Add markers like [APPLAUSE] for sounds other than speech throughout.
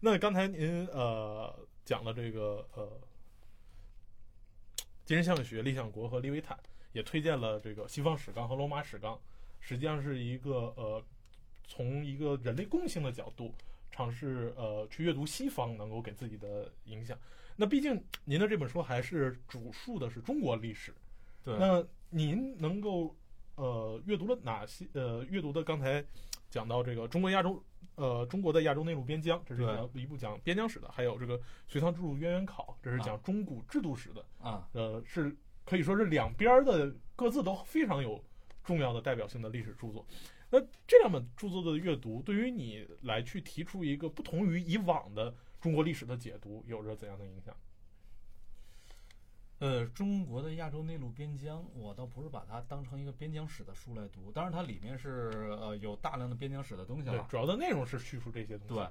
那刚才您呃讲了这个呃精神象学、理想国和利维坦，也推荐了这个西方史纲和罗马史纲，实际上是一个呃从一个人类共性的角度尝试呃去阅读西方能够给自己的影响。那毕竟您的这本书还是主述的是中国历史，对，那您能够呃阅读了哪些呃阅读的刚才讲到这个中国亚洲呃中国的亚洲内陆边疆，这是一个一部讲边疆史的，还有这个《隋唐制度渊源考》，这是讲中古制度史的，啊，呃是可以说是两边儿的各自都非常有重要的代表性的历史著作。那这两本著作的阅读，对于你来去提出一个不同于以往的中国历史的解读，有着怎样的影响？呃，中国的亚洲内陆边疆，我倒不是把它当成一个边疆史的书来读，当然它里面是呃有大量的边疆史的东西了，，对主要的内容是叙述这些东西。对，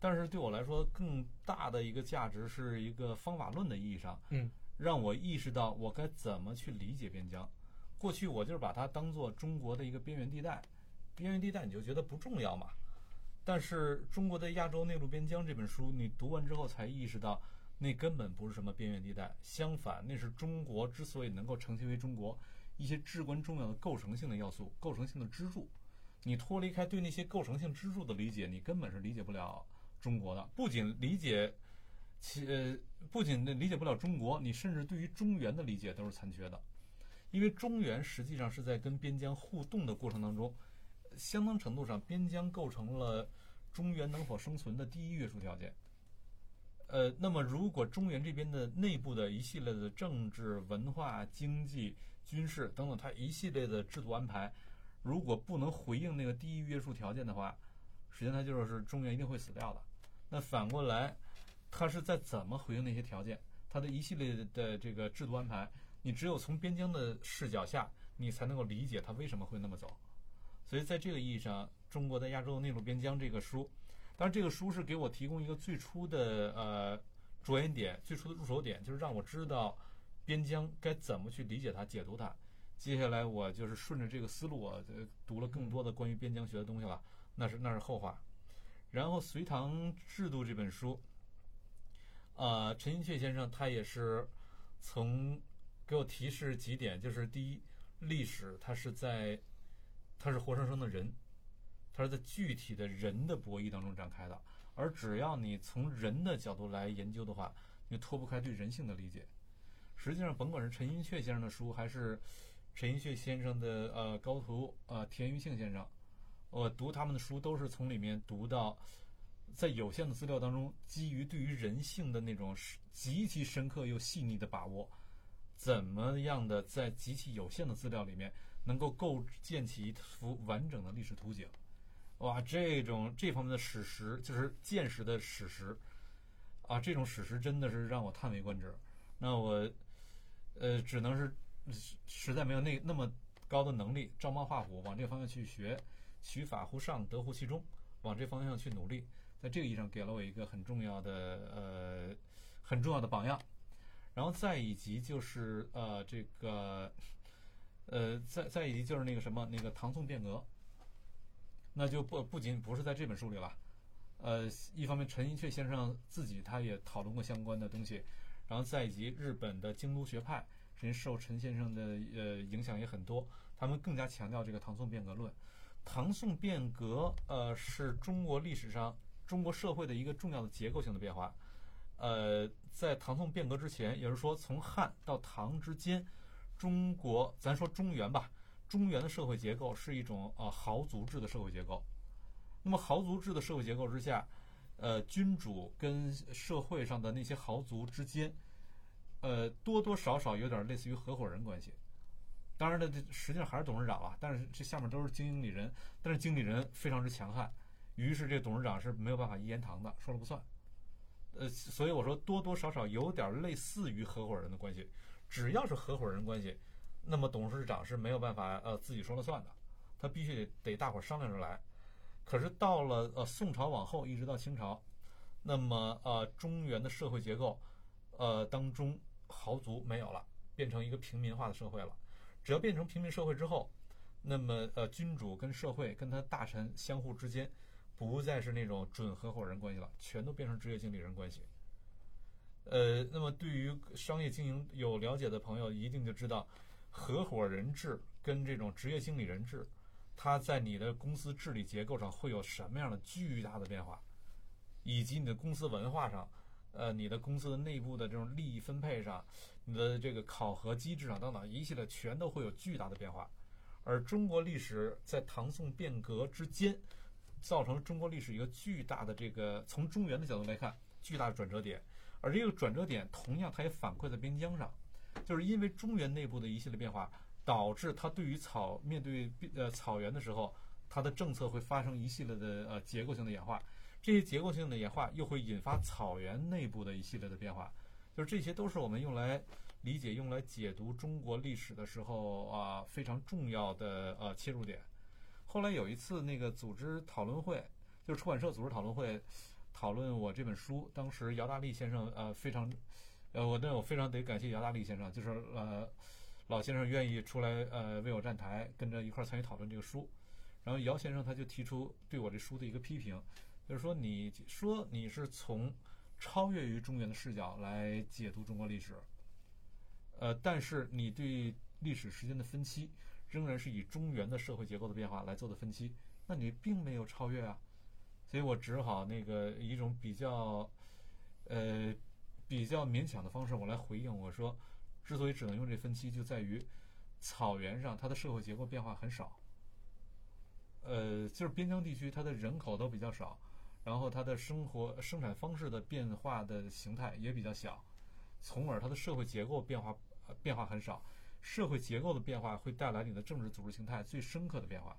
但是对我来说，更大的一个价值是一个方法论的意义上，嗯，让我意识到我该怎么去理解边疆。过去我就是把它当做中国的一个边缘地带，边缘地带你就觉得不重要嘛。但是中国的亚洲内陆边疆这本书，你读完之后才意识到，那根本不是什么边缘地带，相反，那是中国之所以能够成型为中国一些至关重要的构成性的要素、构成性的支柱。你脱离开对那些构成性支柱的理解，你根本是理解不了中国的。不仅理解其呃，不仅理解不了中国，你甚至对于中原的理解都是残缺的。因为中原实际上是在跟边疆互动的过程当中，相当程度上，边疆构成了中原能否生存的第一约束条件。呃，那么如果中原这边的内部的一系列的政治、文化、经济、军事等等，它一系列的制度安排，如果不能回应那个第一约束条件的话，实际上它就是中原一定会死掉的。那反过来，它是在怎么回应那些条件？它的一系列的这个制度安排，你只有从边疆的视角下，你才能够理解它为什么会那么走。所以在这个意义上，《中国的亚洲内陆边疆》这个书，当然这个书是给我提供一个最初的呃着眼点、最初的入手点，就是让我知道边疆该怎么去理解它、解读它。接下来我就是顺着这个思路，我读了更多的关于边疆学的东西了，那是那是后话。然后《隋唐制度》这本书，呃，陈寅恪先生他也是从给我提示几点，就是第一，历史它是在它是活生生的人，它是在具体的人的博弈当中展开的，而只要你从人的角度来研究的话，你脱不开对人性的理解。实际上，甭管是陈寅恪先生的书，还是陈寅恪先生的呃高徒呃田余庆先生，我读他们的书都是从里面读到，在有限的资料当中，基于对于人性的那种极其深刻又细腻的把握，怎么样的在极其有限的资料里面能够构建起一幅完整的历史图景。哇，这种这方面的史实就是见识的史实，啊，这种史实真的是让我叹为观止。那我，呃，只能是实在没有那那么高的能力，照猫画虎往这方向去学，取法乎上，得乎其中，往这方向去努力。在这个意义上，给了我一个很重要的呃很重要的榜样。然后再以及就是呃这个呃再再以及就是那个什么那个唐宋变革。那就不不仅不是在这本书里了，呃，一方面陈寅恪先生自己他也讨论过相关的东西，然后再以及日本的京都学派，实际受陈先生的呃影响也很多，他们更加强调这个唐宋变革论。唐宋变革呃是中国历史上中国社会的一个重要的结构性的变化。呃，在唐宋变革之前，也就是说从汉到唐之间，中国咱说中原吧。中原的社会结构是一种呃豪族制的社会结构，那么豪族制的社会结构之下，呃，君主跟社会上的那些豪族之间，呃，多多少少有点类似于合伙人关系。当然了，这实际上还是董事长啊，但是这下面都是经理人，但是经理人非常之强悍，于是这董事长是没有办法一言堂的，说了不算。呃，所以我说多多少少有点类似于合伙人的关系，只要是合伙人关系。那么董事长是没有办法呃自己说了算的，他必须得得大伙商量着来。可是到了呃宋朝往后一直到清朝，那么呃中原的社会结构呃当中豪族没有了，变成一个平民化的社会了。只要变成平民社会之后，那么呃君主跟社会跟他大臣相互之间不再是那种准合伙人关系了，全都变成职业经理人关系。呃，那么对于商业经营有了解的朋友，一定就知道，合伙人制跟这种职业经理人制，它在你的公司治理结构上会有什么样的巨大的变化，以及你的公司文化上，呃，你的公司的内部的这种利益分配上，你的这个考核机制上等等一系列，全都会有巨大的变化。而中国历史在唐宋变革之间，造成中国历史一个巨大的这个从中原的角度来看，巨大的转折点。而这个转折点，同样它也反馈在边疆上，就是因为中原内部的一系列变化，导致它对于草面对呃草原的时候，它的政策会发生一系列的呃结构性的演化，这些结构性的演化又会引发草原内部的一系列的变化，就是这些都是我们用来理解、用来解读中国历史的时候啊非常重要的呃切入点。后来有一次那个组织讨论会，就是出版社组织讨论会。讨论我这本书，当时姚大力先生呃非常，呃我那我非常得感谢姚大力先生，就是呃老先生愿意出来呃为我站台，跟着一块儿参与讨论这个书。然后姚先生他就提出对我这书的一个批评，就是说你说你是从超越于中原的视角来解读中国历史，呃但是你对历史时间的分期仍然是以中原的社会结构的变化来做的分期，那你并没有超越啊。所以我只好那个以一种比较，呃，比较勉强的方式，我来回应我说，之所以只能用这分期，就在于草原上它的社会结构变化很少，呃，就是边疆地区它的人口都比较少，然后它的生活生产方式的变化的形态也比较小，从而它的社会结构变化呃变化很少，社会结构的变化会带来你的政治组织形态最深刻的变化。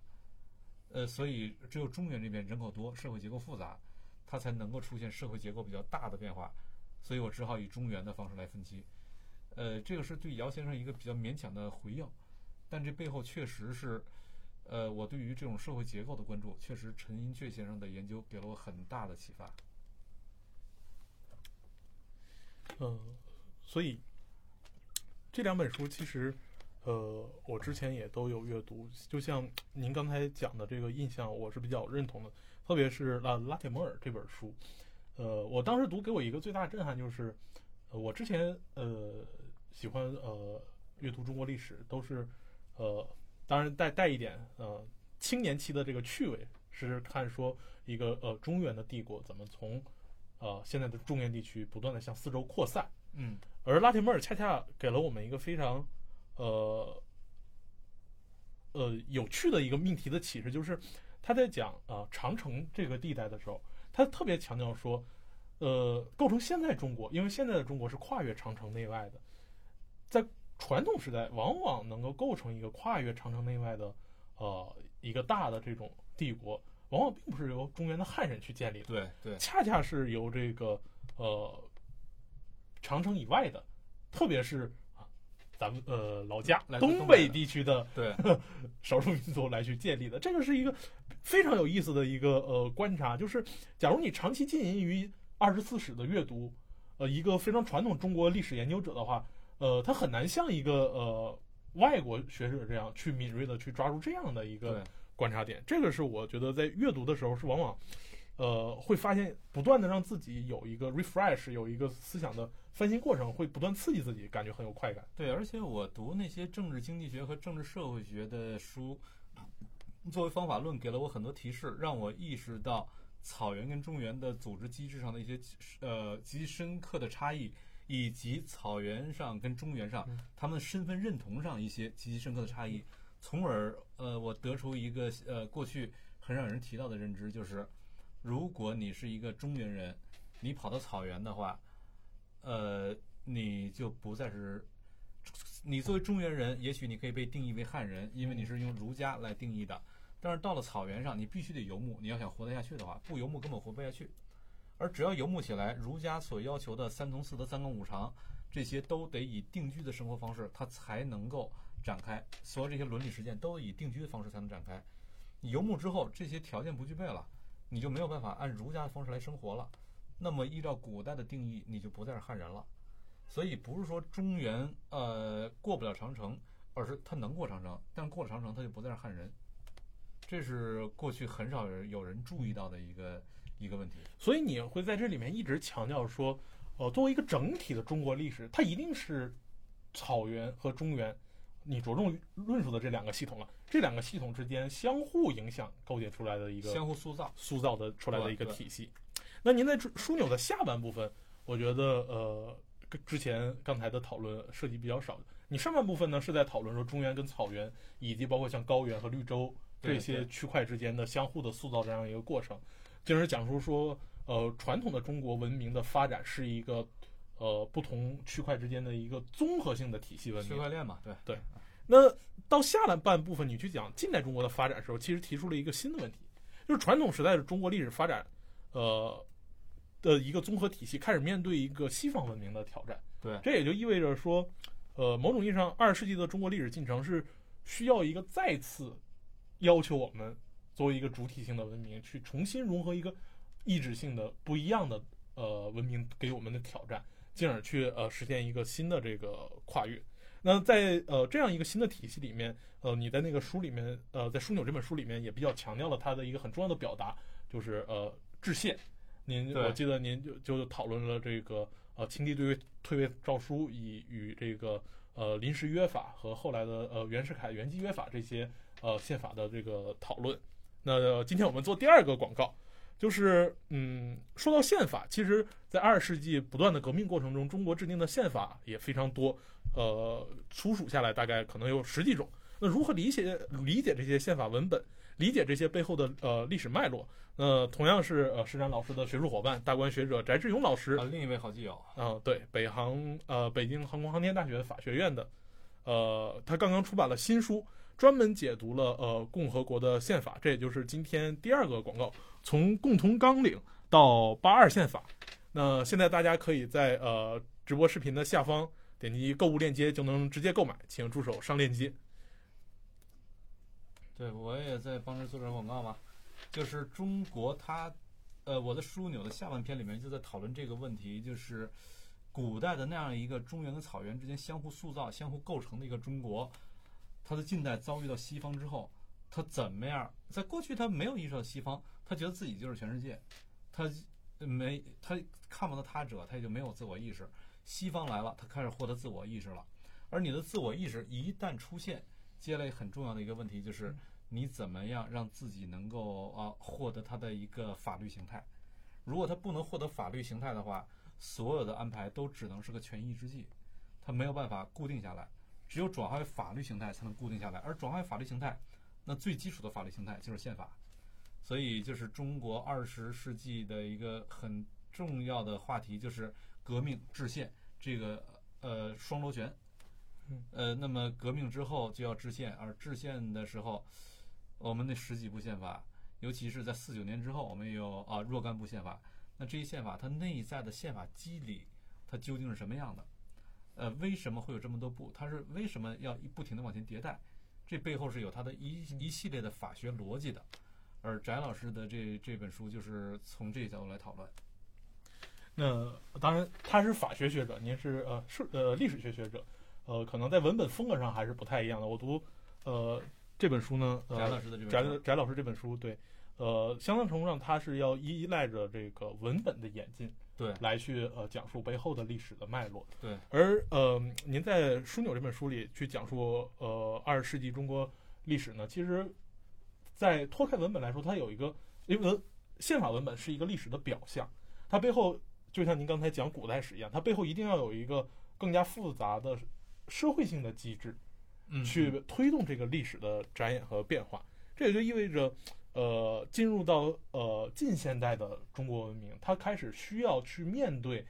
呃，所以只有中原这边人口多，社会结构复杂，它才能够出现社会结构比较大的变化。所以我只好以中原的方式来分析。呃，这个是对姚先生一个比较勉强的回应，但这背后确实是，呃，我对于这种社会结构的关注，确实陈寅恪先生的研究给了我很大的启发。嗯，所以这两本书其实。呃，我之前也都有阅读，就像您刚才讲的这个印象，我是比较认同的。特别是拉拉铁摩尔这本书，呃，我当时读给我一个最大的震撼就是，呃，我之前呃喜欢呃阅读中国历史，都是呃当然带带一点呃青年期的这个趣味，是看说一个呃中原的帝国怎么从呃现在的中原地区不断的向四周扩散，嗯，而拉铁摩尔恰恰给了我们一个非常。呃，呃，有趣的一个命题的启示就是，他在讲啊长城这个地带的时候，他特别强调说，呃，构成现在中国，因为现在的中国是跨越长城内外的，在传统时代，往往能够构成一个跨越长城内外的呃一个大的这种帝国，往往并不是由中原的汉人去建立的，对对，恰恰是由这个呃长城以外的，特别是。咱们呃老家东北地区的对 [LAUGHS] 少数民族来去建立的，这个是一个非常有意思的一个呃观察。就是假如你长期浸淫于二十四史的阅读，呃，一个非常传统中国历史研究者的话，呃，他很难像一个呃外国学者这样去敏锐的去抓住这样的一个观察点。这个是我觉得在阅读的时候是往往呃会发现不断的让自己有一个 refresh，有一个思想的。翻新过程会不断刺激自己，感觉很有快感。对，而且我读那些政治经济学和政治社会学的书，作为方法论，给了我很多提示，让我意识到草原跟中原的组织机制上的一些呃极深刻的差异，以及草原上跟中原上他们身份认同上一些极其深刻的差异。从而，呃，我得出一个呃过去很少人提到的认知，就是如果你是一个中原人，你跑到草原的话。呃，你就不再是你作为中原人，也许你可以被定义为汉人，因为你是用儒家来定义的。但是到了草原上，你必须得游牧，你要想活得下去的话，不游牧根本活不下去。而只要游牧起来，儒家所要求的三从四德、三纲五常，这些都得以定居的生活方式，它才能够展开。所有这些伦理实践都以定居的方式才能展开。你游牧之后，这些条件不具备了，你就没有办法按儒家的方式来生活了。那么，依照古代的定义，你就不再是汉人了。所以，不是说中原呃过不了长城，而是他能过长城，但过了长城，他就不再是汉人。这是过去很少人有人注意到的一个一个问题。所以你会在这里面一直强调说，呃，作为一个整体的中国历史，它一定是草原和中原，你着重论述的这两个系统了，这两个系统之间相互影响构建出来的一个相互塑造。塑造的出来的一个体系。那您在枢枢纽的下半部分，我觉得呃，跟之前刚才的讨论涉及比较少。你上半部分呢是在讨论说中原跟草原，以及包括像高原和绿洲这些区块之间的相互的塑造这样一个过程，进而讲述说，呃，传统的中国文明的发展是一个呃不同区块之间的一个综合性的体系文明。区块链嘛，对对，那到下半半部分，你去讲近代中国的发展的时候，其实提出了一个新的问题，就是传统时代的中国历史发展，呃的一个综合体系开始面对一个西方文明的挑战。对这也就意味着说，呃，某种意义上，二十世纪的中国历史进程是需要一个再次要求我们作为一个主体性的文明，去重新融合一个意志性的不一样的呃文明给我们的挑战，进而去呃实现一个新的这个跨越。那在呃这样一个新的体系里面，呃，你在那个书里面，呃，在《枢纽》这本书里面也比较强调了它的一个很重要的表达，就是呃制宪。您我记得您就就讨论了这个呃清帝对位退位诏书以与这个呃临时约法和后来的呃袁世凯原基约法这些呃宪法的这个讨论。那、呃今天我们做第二个广告，就是嗯，说到宪法，其实在二十世纪不断的革命过程中，中国制定的宪法也非常多，呃，粗数下来大概可能有十几种。那如何理解理解这些宪法文本，理解这些背后的呃历史脉络？那同样是呃施展老师的学术伙伴，大观学者翟志勇老师啊，另一位好基友，啊，对，北航呃北京航空航天大学法学院的，呃，他刚刚出版了新书，专门解读了呃共和国的宪法，这也就是今天第二个广告，从共同纲领到八二宪法。那现在大家可以在呃直播视频的下方点击购物链接就能直接购买，请助手上链接。对我也在帮着做这广告嘛，就是中国它，呃，我的枢纽的下半篇里面就在讨论这个问题，就是古代的那样一个中原跟草原之间相互塑造、相互构成的一个中国，它的近代遭遇到西方之后，它怎么样？在过去他没有意识到西方，他觉得自己就是全世界，他没他看不到他者，他也就没有自我意识。西方来了，他开始获得自我意识了，而你的自我意识一旦出现，接下来很重要的一个问题就是，你怎么样让自己能够啊获得他的一个法律形态？如果他不能获得法律形态的话，所有的安排都只能是个权宜之计，他没有办法固定下来。只有转化为法律形态才能固定下来，而转化为法律形态，那最基础的法律形态就是宪法。所以，就是中国二十世纪的一个很重要的话题，就是革命制宪这个呃双螺旋。嗯呃，那么革命之后就要制宪，而制宪的时候，我们那十几部宪法，尤其是在四九年之后，我们有啊若干部宪法。那这些宪法它内在的宪法机理，它究竟是什么样的？呃，为什么会有这么多部？它是为什么要不停的往前迭代？这背后是有它的一一系列的法学逻辑的。而翟老师的这这本书就是从这个角度来讨论。那当然，他是法学学者，您是呃是呃历史学学者，呃，可能在文本风格上还是不太一样的。我读呃这本书呢，翟呃老师的这本书，翟翟老师这本书，对，呃，相当程度上他是要依赖着这个文本的演进对来去呃讲述背后的历史的脉络。对，而呃，您在《枢纽》这本书里去讲述呃二十世纪中国历史呢，其实，在脱开文本来说，它有一个因为文宪法文本是一个历史的表象，它背后就像您刚才讲古代史一样，它背后一定要有一个更加复杂的社会性的机制。嗯，去推动这个历史的展演和变化。这也就意味着，呃，进入到呃近现代的中国文明，它开始需要去面对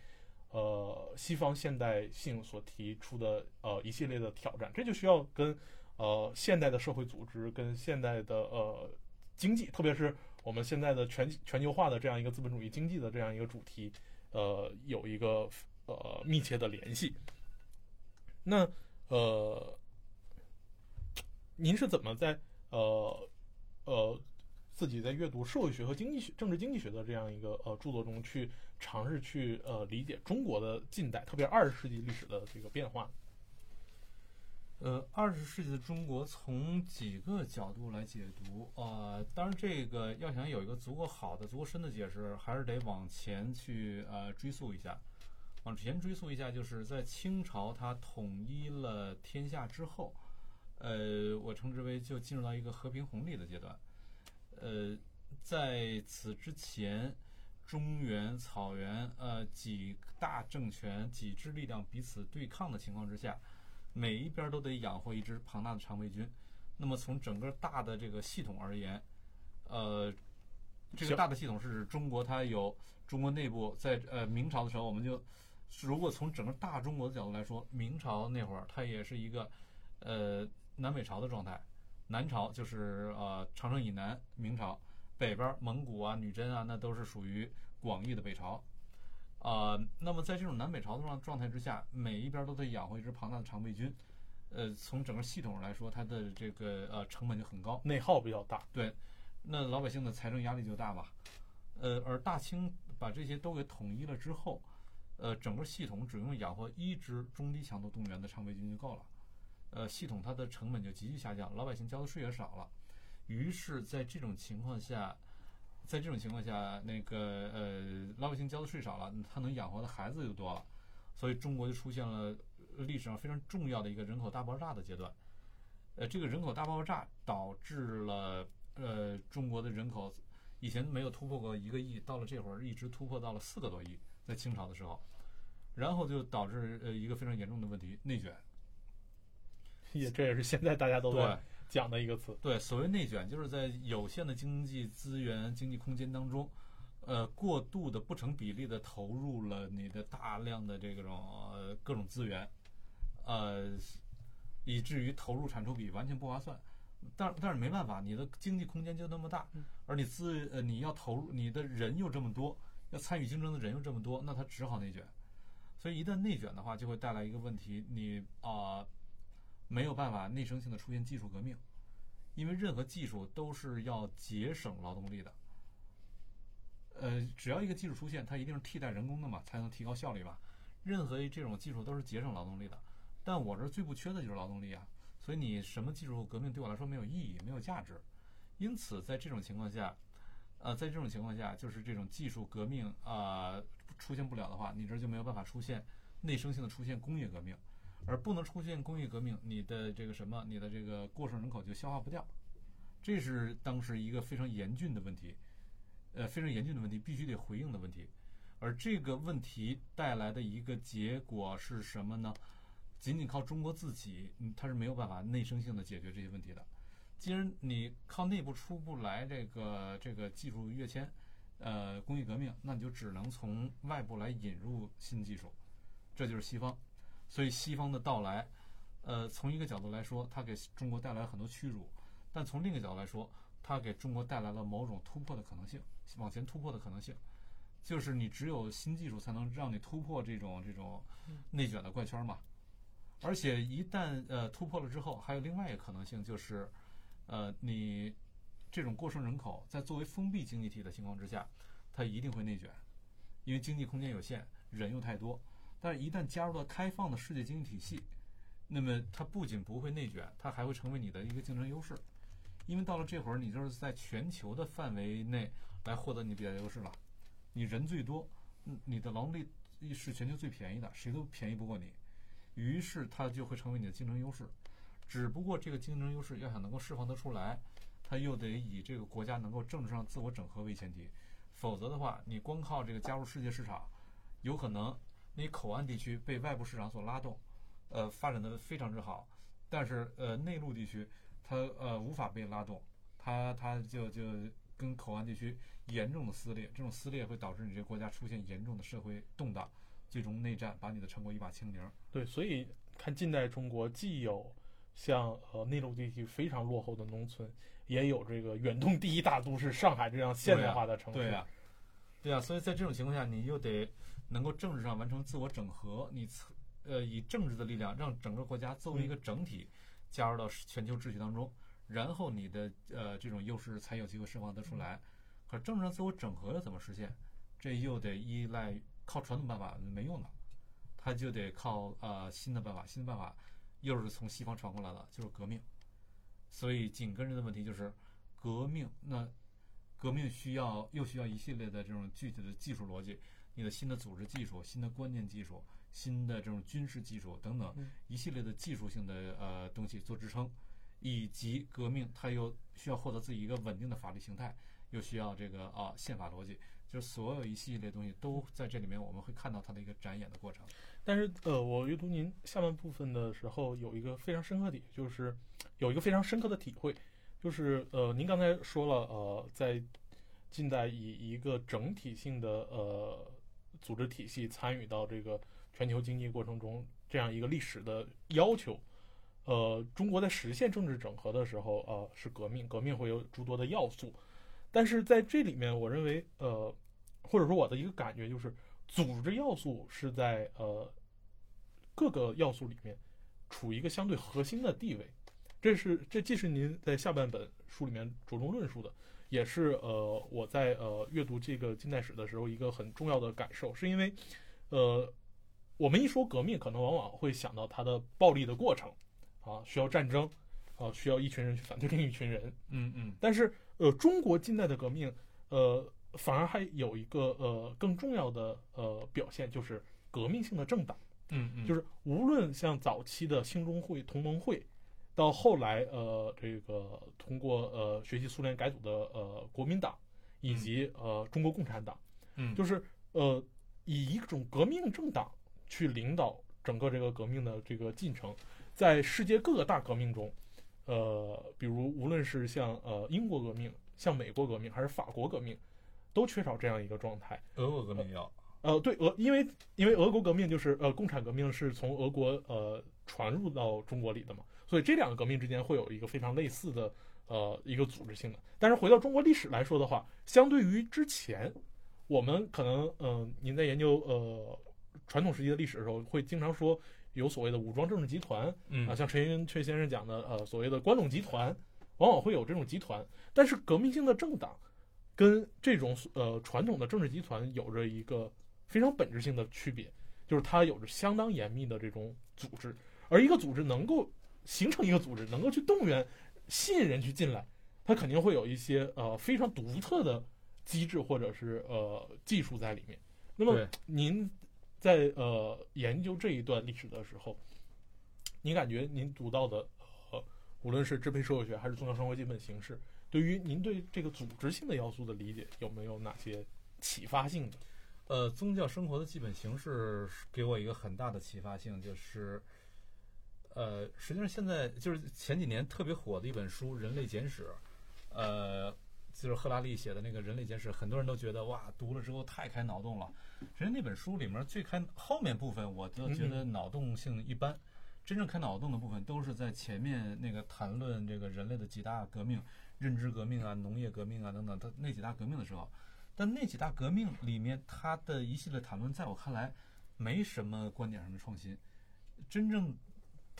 呃西方现代性所提出的呃一系列的挑战，这就需要跟呃现代的社会组织、跟现代的呃经济，特别是我们现在的全全球化的这样一个资本主义经济的这样一个主题，呃，有一个呃密切的联系。那呃。您是怎么在呃呃自己在阅读社会学和经济学、政治经济学的这样一个呃著作中去尝试去呃理解中国的近代，特别二十世纪历史的这个变化？呃，二十世纪的中国从几个角度来解读啊、当然这个要想有一个足够好的、足够深的解释，还是得往前去呃追溯一下。往前追溯一下，就是在清朝它统一了天下之后，呃，我称之为就进入到一个和平红利的阶段。呃，在此之前，中原、草原呃几大政权、几支力量彼此对抗的情况之下，每一边都得养活一支庞大的肠胃菌。那么从整个大的这个系统而言，呃，这个大的系统是指中国它有中国内部在呃明朝的时候，我们就如果从整个大中国的角度来说，明朝那会儿它也是一个呃南北朝的状态。南朝就是呃长城以南明朝，北边蒙古啊、女真啊，那都是属于广义的北朝。啊、那么在这种南北朝的状状态之下，每一边都得养活一支庞大的常备军。呃，从整个系统上来说，它的这个呃成本就很高。内耗比较大。对，那老百姓的财政压力就大嘛。呃，而大清把这些都给统一了之后，呃，整个系统只用养活一支中低强度动员的常备军就够了。呃，系统它的成本就急剧下降，老百姓交的税也少了。于是，在这种情况下，在这种情况下，那个呃，老百姓交的税少了，他能养活的孩子就多了，所以中国就出现了历史上非常重要的一个人口大爆炸的阶段。呃，这个人口大爆炸导致了呃中国的人口以前没有突破过一个亿，到了这会儿一直突破到了四个多亿，在清朝的时候，然后就导致呃一个非常严重的问题——内卷。[LAUGHS] 也这也是现在大家都对在讲的一个词。对，所谓内卷，就是在有限的经济资源、经济空间当中，呃，过度的不成比例的投入了你的大量的这种呃各种资源，呃，以至于投入产出比完全不划算。但但是没办法，你的经济空间就那么大，而你自呃你要投入，你的人又这么多，要参与竞争的人又这么多，那他只好内卷。所以一旦内卷的话，就会带来一个问题，你啊、没有办法内生性的出现技术革命。因为任何技术都是要节省劳动力的。呃，只要一个技术出现，它一定是替代人工的嘛，才能提高效率吧。任何这种技术都是节省劳动力的，但我这儿最不缺的就是劳动力啊，所以你什么技术革命对我来说没有意义，没有价值。因此，在这种情况下，呃，在这种情况下，就是这种技术革命啊、出现不了的话，你这儿就没有办法出现内生性的出现工业革命。而不能出现工业革命，你的这个什么，你的这个过剩人口就消化不掉，这是当时一个非常严峻的问题，呃，非常严峻的问题，必须得回应的问题。而这个问题带来的一个结果是什么呢？仅仅靠中国自己，它是没有办法内生性的解决这些问题的。既然你靠内部出不来这个这个技术跃迁，呃，工业革命，那你就只能从外部来引入新技术，这就是西方。所以西方的到来，呃，从一个角度来说，它给中国带来了很多屈辱；但从另一个角度来说，它给中国带来了某种突破的可能性，往前突破的可能性。就是你只有新技术才能让你突破这种这种内卷的怪圈嘛。而且一旦呃突破了之后，还有另外一个可能性就是，呃，你这种过剩人口在作为封闭经济体的情况之下，它一定会内卷，因为经济空间有限，人又太多。但是，一旦加入了开放的世界经济体系，那么它不仅不会内卷，它还会成为你的一个竞争优势。因为到了这会儿，你就是在全球的范围内来获得你比较优势了。你人最多，你的劳动力是全球最便宜的，谁都便宜不过你。于是，它就会成为你的竞争优势。只不过，这个竞争优势要想能够释放得出来，它又得以这个国家能够政治上自我整合为前提。否则的话，你光靠这个加入世界市场，有可能你口岸地区被外部市场所拉动，呃，发展的非常之好，但是呃，内陆地区它呃无法被拉动，它它就就跟口岸地区严重的撕裂，这种撕裂会导致你这个国家出现严重的社会动荡，最终内战把你的成果一把清零。对，所以看近代中国，既有像呃内陆地区非常落后的农村，也有这个远东第一大都市上海这样现代化的城市。对呀、对呀、所以在这种情况下，你又得能够政治上完成自我整合，你呃以政治的力量让整个国家作为一个整体加入到全球秩序当中，然后你的呃这种优势才有机会释放得出来。可政治上自我整合要怎么实现？这又得依赖靠传统办法没用的，它就得靠呃新的办法，新的办法又是从西方传过来的，就是革命。所以紧跟着的问题就是革命。那革命需要又需要一系列的这种具体的技术逻辑，你的新的组织技术、新的关键技术、新的这种军事技术等等嗯一系列的技术性的呃东西做支撑，以及革命它又需要获得自己一个稳定的法律形态，又需要这个啊宪法逻辑，就是所有一系列东西都在这里面，我们会看到它的一个展演的过程。但是呃，我阅读您下半部分的时候，有一个非常深刻的，就是有一个非常深刻的体会，就是呃，您刚才说了，呃，在近代以一个整体性的呃组织体系参与到这个全球经济过程中这样一个历史的要求，呃，中国在实现政治整合的时候，呃，是革命，革命会有诸多的要素，但是在这里面，我认为呃，或者说我的一个感觉就是。组织要素是在呃各个要素里面处于一个相对核心的地位，这是这既是您在下半本书里面着重论述的，也是呃我在呃阅读这个近代史的时候一个很重要的感受，是因为呃我们一说革命，可能往往会想到它的暴力的过程啊，需要战争啊，需要一群人去反对另一群人，嗯嗯但是呃中国近代的革命呃。反而还有一个呃更重要的呃表现，就是革命性的政党，嗯嗯，就是无论像早期的兴中会、同盟会，到后来呃这个通过呃学习苏联改组的呃国民党，以及呃中国共产党，嗯就是呃以一种革命政党去领导整个这个革命的这个进程，在世界各个大革命中，呃比如无论是像呃英国革命、像美国革命还是法国革命。都缺少这样一个状态。俄国革命要，呃，对俄，因为因为俄国革命就是呃共产革命是从俄国呃传入到中国里的嘛，所以这两个革命之间会有一个非常类似的呃一个组织性的。但是回到中国历史来说的话，相对于之前，我们可能嗯、呃，您在研究呃传统时期的历史的时候，会经常说有所谓的武装政治集团，嗯啊，像陈寅恪先生讲的呃所谓的关陇集团，往往会有这种集团，但是革命性的政党。跟这种呃传统的政治集团有着一个非常本质性的区别，就是它有着相当严密的这种组织，而一个组织能够形成一个组织，能够去动员、吸引人去进来，它肯定会有一些呃非常独特的机制或者是呃技术在里面。那么您在呃研究这一段历史的时候，您感觉您读到的呃无论是支配社会学还是宗教生活基本形式。对于您对这个组织性的要素的理解，有没有哪些启发性的？呃，宗教生活的基本形式给我一个很大的启发性，就是，呃，实际上现在就是前几年特别火的一本书《人类简史》，呃，就是赫拉利写的那个《人类简史》，很多人都觉得哇，读了之后太开脑洞了。实际那本书里面最开后面部分，我都觉得脑洞性一般，真正开脑洞的部分都是在前面那个谈论这个人类的几大革命。认知革命啊，农业革命啊，等等，它那几大革命的时候，但那几大革命里面，它的一系列谈论，在我看来，没什么观点上的创新。真正，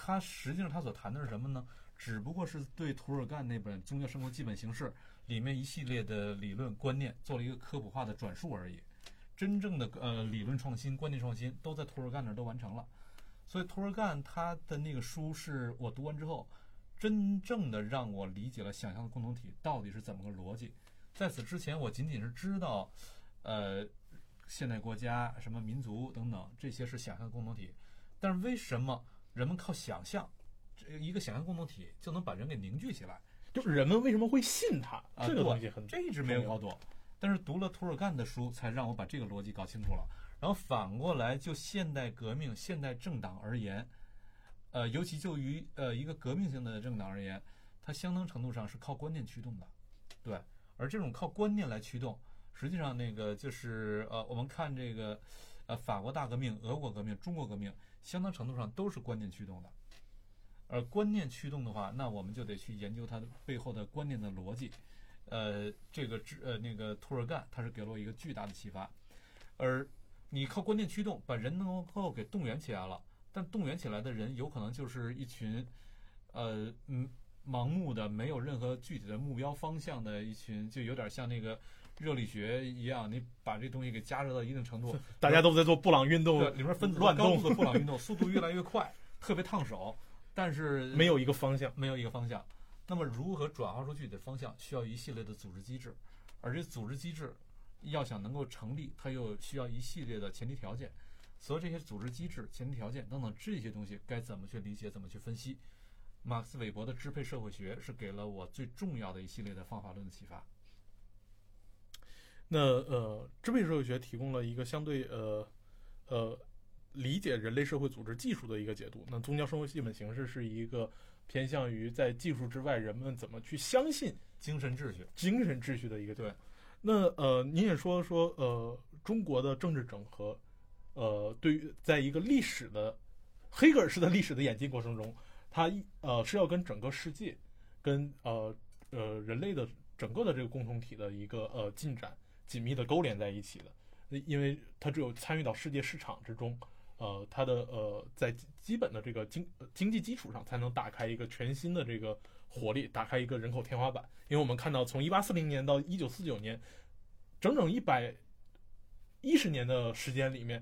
它实际上它所谈的是什么呢？只不过是对图尔干那本《宗教生活基本形式》里面一系列的理论观念做了一个科普化的转述而已。真正的呃理论创新、观念创新，都在图尔干那儿都完成了。所以图尔干他的那个书是我读完之后。真正的让我理解了想象的共同体到底是怎么个逻辑。在此之前，我仅仅是知道，呃，现代国家、什么民族等等这些是想象的共同体。但是为什么人们靠想象，这一个想象共同体就能把人给凝聚起来？就是人们为什么会信他？啊，这个东西很这一直没有搞懂。但是读了涂尔干的书，才让我把这个逻辑搞清楚了。然后反过来，就现代革命、现代政党而言。呃，尤其就于呃一个革命性的政党而言，它相当程度上是靠观念驱动的，对。而这种靠观念来驱动，实际上那个就是呃，我们看这个呃法国大革命、俄国革命、中国革命，相当程度上都是观念驱动的。而观念驱动的话，那我们就得去研究它的背后的观念的逻辑。呃，这个呃那个托尔干，他是给了我一个巨大的启发。而你靠观念驱动，把人能够给动员起来了。但动员起来的人有可能就是一群，呃，嗯，盲目的、没有任何具体的目标方向的一群，就有点像那个热力学一样，你把这东西给加热到一定程度，大家都在做布朗运动，里面分子乱动的布朗运动，[LAUGHS] 速度越来越快，特别烫手。但是没有一个方向。没有一个方向。那么如何转化出具体的方向，需要一系列的组织机制，而这组织机制要想能够成立，它又需要一系列的前提条件。所以这些组织机制、前提条件等等这些东西，该怎么去理解，怎么去分析？马克思韦伯的支配社会学是给了我最重要的一系列的方法论的启发。那呃，支配社会学提供了一个相对呃呃理解人类社会组织技术的一个解读。那宗教生活基本形式是一个偏向于在技术之外人们怎么去相信精神秩序，精神秩序的一个对。那呃，您也说说呃，中国的政治整合，呃，对于在一个历史的黑格尔式的历史的演进过程中，它呃是要跟整个世界，跟呃呃人类的整个的这个共同体的一个呃进展。紧密的勾连在一起的，因为它只有参与到世界市场之中，呃，它的呃在基本的这个经经济基础上，才能打开一个全新的这个活力，打开一个人口天花板。因为我们看到，从一八四零年到一九四九年，整整一百一十年的时间里面，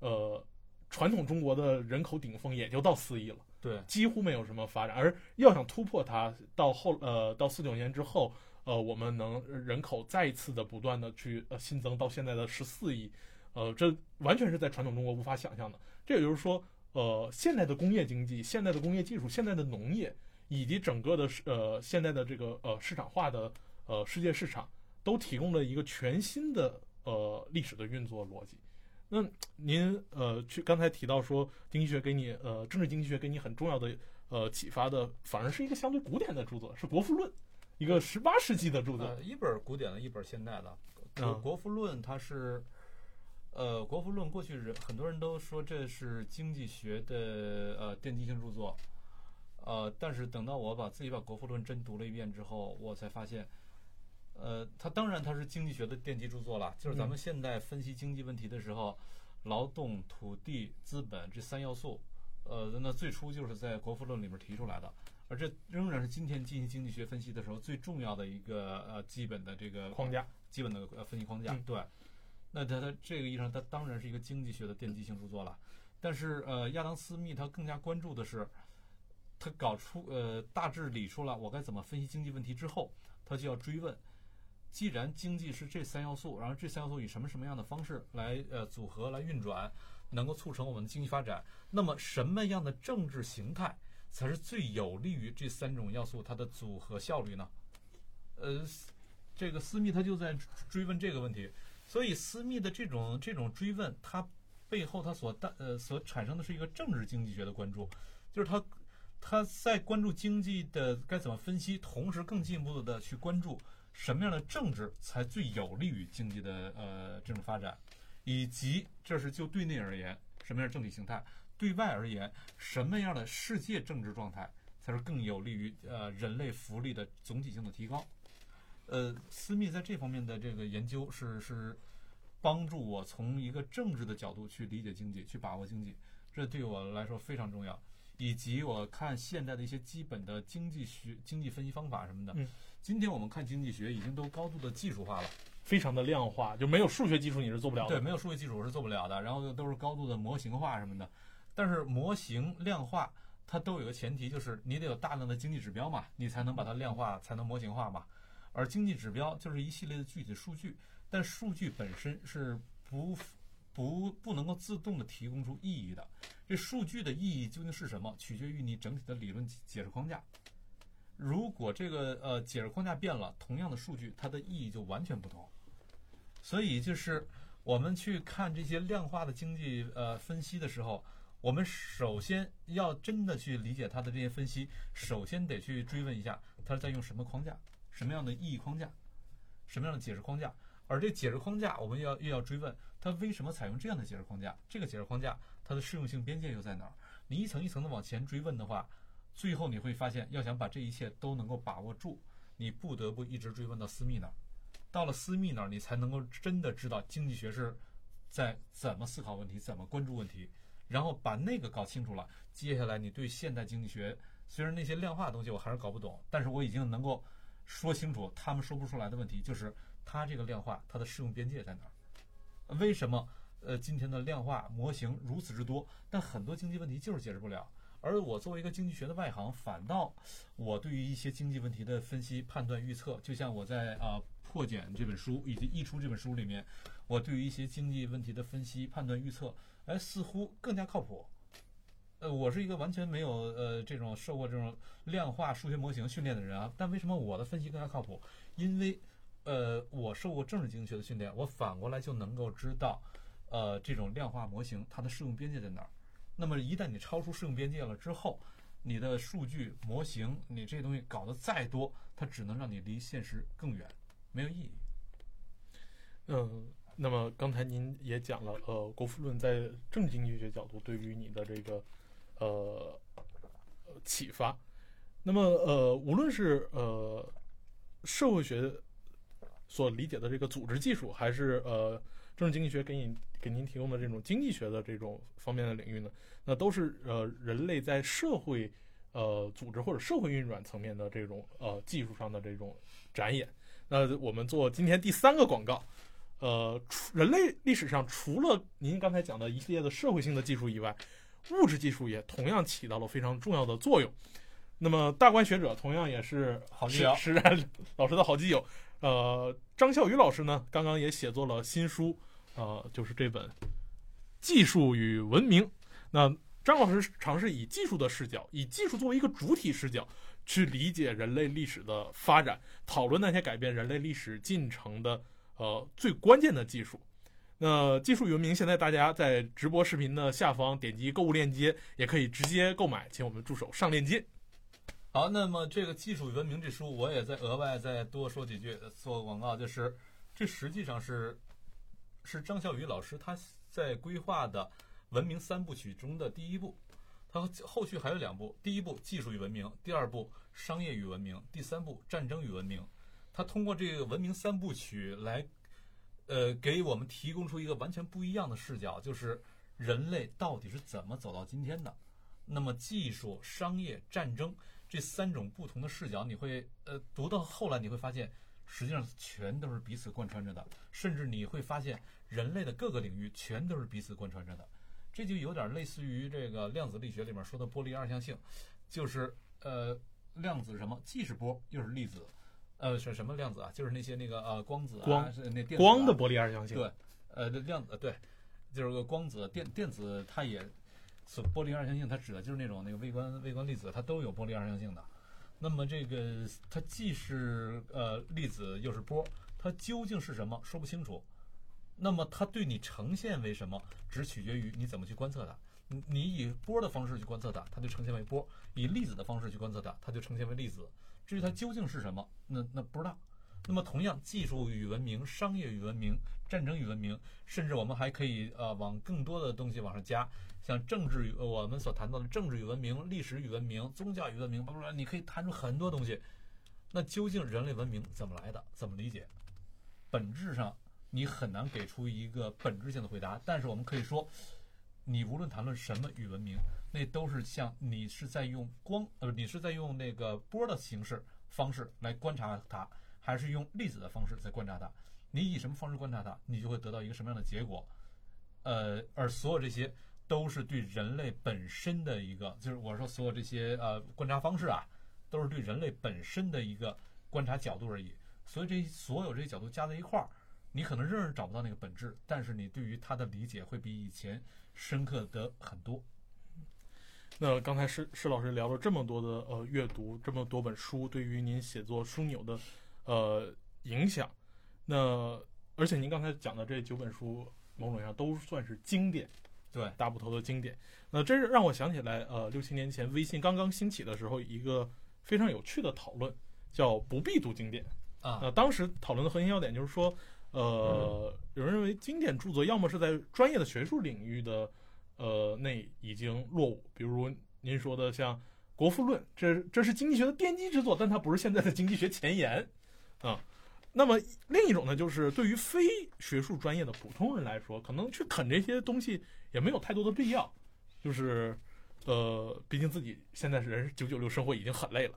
呃，传统中国的人口顶峰也就到四亿了，对，几乎没有什么发展。而要想突破它，到后呃到四九年之后。呃，我们能人口再一次的不断的去呃新增到现在的十四亿，呃，这完全是在传统中国无法想象的。这也就是说，呃，现代的工业经济、现代的工业技术、现代的农业，以及整个的呃现在的这个呃市场化的呃世界市场，都提供了一个全新的呃历史的运作逻辑。那您呃去刚才提到说，经济学给你呃政治经济学给你很重要的呃启发的，反而是一个相对古典的著作，是《国富论》。一个十八世纪的著作，一本古典的，一本现代的。《国富论》它是，呃，《国富论》过去人很多人都说这是经济学的呃奠基性著作，呃，但是等到我把自己把《国富论》真读了一遍之后，我才发现，呃，它当然它是经济学的奠基著作了。就是咱们现在分析经济问题的时候，劳动、土地、资本这三要素，呃，那最初就是在《国富论》里面提出来的。而这仍然是今天进行经济学分析的时候最重要的一个呃基本的这个框架，基本的呃分析框架。对，那它它这个意义上，它当然是一个经济学的奠基性著作了。但是呃，亚当斯密他更加关注的是，他搞出呃大致理出了我该怎么分析经济问题之后，他就要追问：既然经济是这三要素，然后这三要素以什么什么样的方式来呃组合来运转，能够促成我们的经济发展？那么什么样的政治形态？才是最有利于这三种要素它的组合效率呢？呃，这个私密他就在追问这个问题，所以私密的这种这种追问，它背后它所带呃所产生的是一个政治经济学的关注，就是他他在关注经济的该怎么分析，同时更进一步的去关注什么样的政治才最有利于经济的呃这种发展，以及这是就对内而言什么样的政体形态。对外而言，什么样的世界政治状态才是更有利于呃人类福利的总体性的提高？呃，私密在这方面的这个研究是是帮助我从一个政治的角度去理解经济，去把握经济，这对我来说非常重要。以及我看现在的一些基本的经济学、经济分析方法什么的。嗯，今天我们看经济学已经都高度的技术化了，非常的量化，就没有数学基础你是做不了的。对，没有数学基础我是做不了的。然后都是高度的模型化什么的。但是模型量化，它都有个前提，就是你得有大量的经济指标嘛，你才能把它量化，才能模型化嘛。而经济指标就是一系列的具体数据，但数据本身是不不不能够自动的提供出意义的。这数据的意义究竟是什么，取决于你整体的理论解释框架。如果这个呃解释框架变了，同样的数据它的意义就完全不同。所以就是我们去看这些量化的经济呃分析的时候。我们首先要真的去理解他的这些分析，首先得去追问一下，他是在用什么框架，什么样的意义框架，什么样的解释框架。而这解释框架，我们要又要追问，他为什么采用这样的解释框架？这个解释框架它的适用性边界又在哪儿？你一层一层的往前追问的话，最后你会发现，要想把这一切都能够把握住，你不得不一直追问到私密那儿。到了私密那儿，你才能够真的知道经济学是在怎么思考问题，怎么关注问题。然后把那个搞清楚了，接下来你对现代经济学，虽然那些量化的东西我还是搞不懂，但是我已经能够说清楚他们说不出来的问题，就是它这个量化它的适用边界在哪儿？为什么呃今天的量化模型如此之多，但很多经济问题就是解释不了？而我作为一个经济学的外行，反倒我对于一些经济问题的分析、判断、预测，就像我在啊《破茧》这本书以及《溢出》这本书里面，我对于一些经济问题的分析、判断、预测，哎，似乎更加靠谱。呃，我是一个完全没有呃这种受过这种量化数学模型训练的人啊，但为什么我的分析更加靠谱？因为呃我受过政治经济学的训练，我反过来就能够知道，呃这种量化模型它的适用边界在哪儿。那么一旦你超出适用边界了之后，你的数据模型，你这些东西搞得再多，它只能让你离现实更远，没有意义。嗯，那么刚才您也讲了，呃，国富论在政治经济学角度对于你的这个呃呃启发。那么呃，无论是呃社会学所理解的这个组织技术，还是呃政治经济学给你给您提供的这种经济学的这种方面的领域呢，那都是呃人类在社会呃组织或者社会运转层面的这种呃技术上的这种展演。那我们做今天第三个广告。呃，除人类历史上除了您刚才讲的一系列的社会性的技术以外，物质技术也同样起到了非常重要的作用。那么，大观学者同样也是好基友实然老师的好基友。呃，张孝宇老师呢，刚刚也写作了新书，呃，就是这本《技术与文明》。那张老师尝试以技术的视角，以技术作为一个主体视角，去理解人类历史的发展，讨论那些改变人类历史进程的。呃，最关键的技术，那技术与文明现在大家在直播视频的下方点击购物链接，也可以直接购买，请我们助手上链接。好，那么这个《技术与文明》这书，我也再额外再多说几句，做个广告，就是这实际上是是张孝宇老师他在规划的文明三部曲中的第一步，他后续还有两部，第一部技术与文明，第二部商业与文明，第三部战争与文明。他通过这个文明三部曲来，呃，给我们提供出一个完全不一样的视角，就是人类到底是怎么走到今天的。那么，技术、商业、战争这三种不同的视角，你会呃读到后来，你会发现，实际上全都是彼此贯穿着的。甚至你会发现，人类的各个领域全都是彼此贯穿着的。这就有点类似于这个量子力学里面说的波粒二象性，就是呃，量子什么，既是波又是粒子。呃，是什么量子啊？就是那些那个呃光子啊，是那电光的波粒二象性。对，呃，量子对，就是个光子电电子，它也是波粒二象性，它指的就是那种那个微观微观粒子，它都有波粒二象性的。那么这个它既是呃粒子又是波，它究竟是什么说不清楚。那么它对你呈现为什么，只取决于你怎么去观测它。你以波的方式去观测它，它就呈现为波；以粒子的方式去观测它，它就呈现为粒子。至于它究竟是什么，那那不知道。那么同样，技术与文明、商业与文明、战争与文明，甚至我们还可以呃往更多的东西往上加，像政治与我们所谈到的政治与文明、历史与文明、宗教与文明，不不，你可以谈出很多东西。那究竟人类文明怎么来的？怎么理解？本质上你很难给出一个本质性的回答。但是我们可以说，你无论谈论什么与文明。那都是像你是在用光，呃，你是在用那个波的形式方式来观察它，还是用粒子的方式在观察它？你以什么方式观察它，你就会得到一个什么样的结果？呃，而所有这些都是对人类本身的一个，就是我说所有这些呃观察方式啊，都是对人类本身的一个观察角度而已。所以这所有这些角度加在一块儿，你可能仍然找不到那个本质，但是你对于它的理解会比以前深刻的很多。那刚才施施老师聊了这么多的呃阅读，这么多本书对于您写作枢纽的呃影响，那而且您刚才讲的这九本书，某种意义上都算是经典，对大部头的经典。那这是让我想起来，呃，六七年前微信刚刚兴起的时候，一个非常有趣的讨论，叫不必读经典啊。那当时讨论的核心要点就是说，呃，有人认为经典著作要么是在专业的学术领域的。呃，内已经落伍。比如您说的像《国富论》，这这是经济学的奠基之作，但它不是现在的经济学前沿啊。那么另一种呢，就是对于非学术专业的普通人来说，可能去啃这些东西也没有太多的必要。就是呃，毕竟自己现在是人九九六生活已经很累了。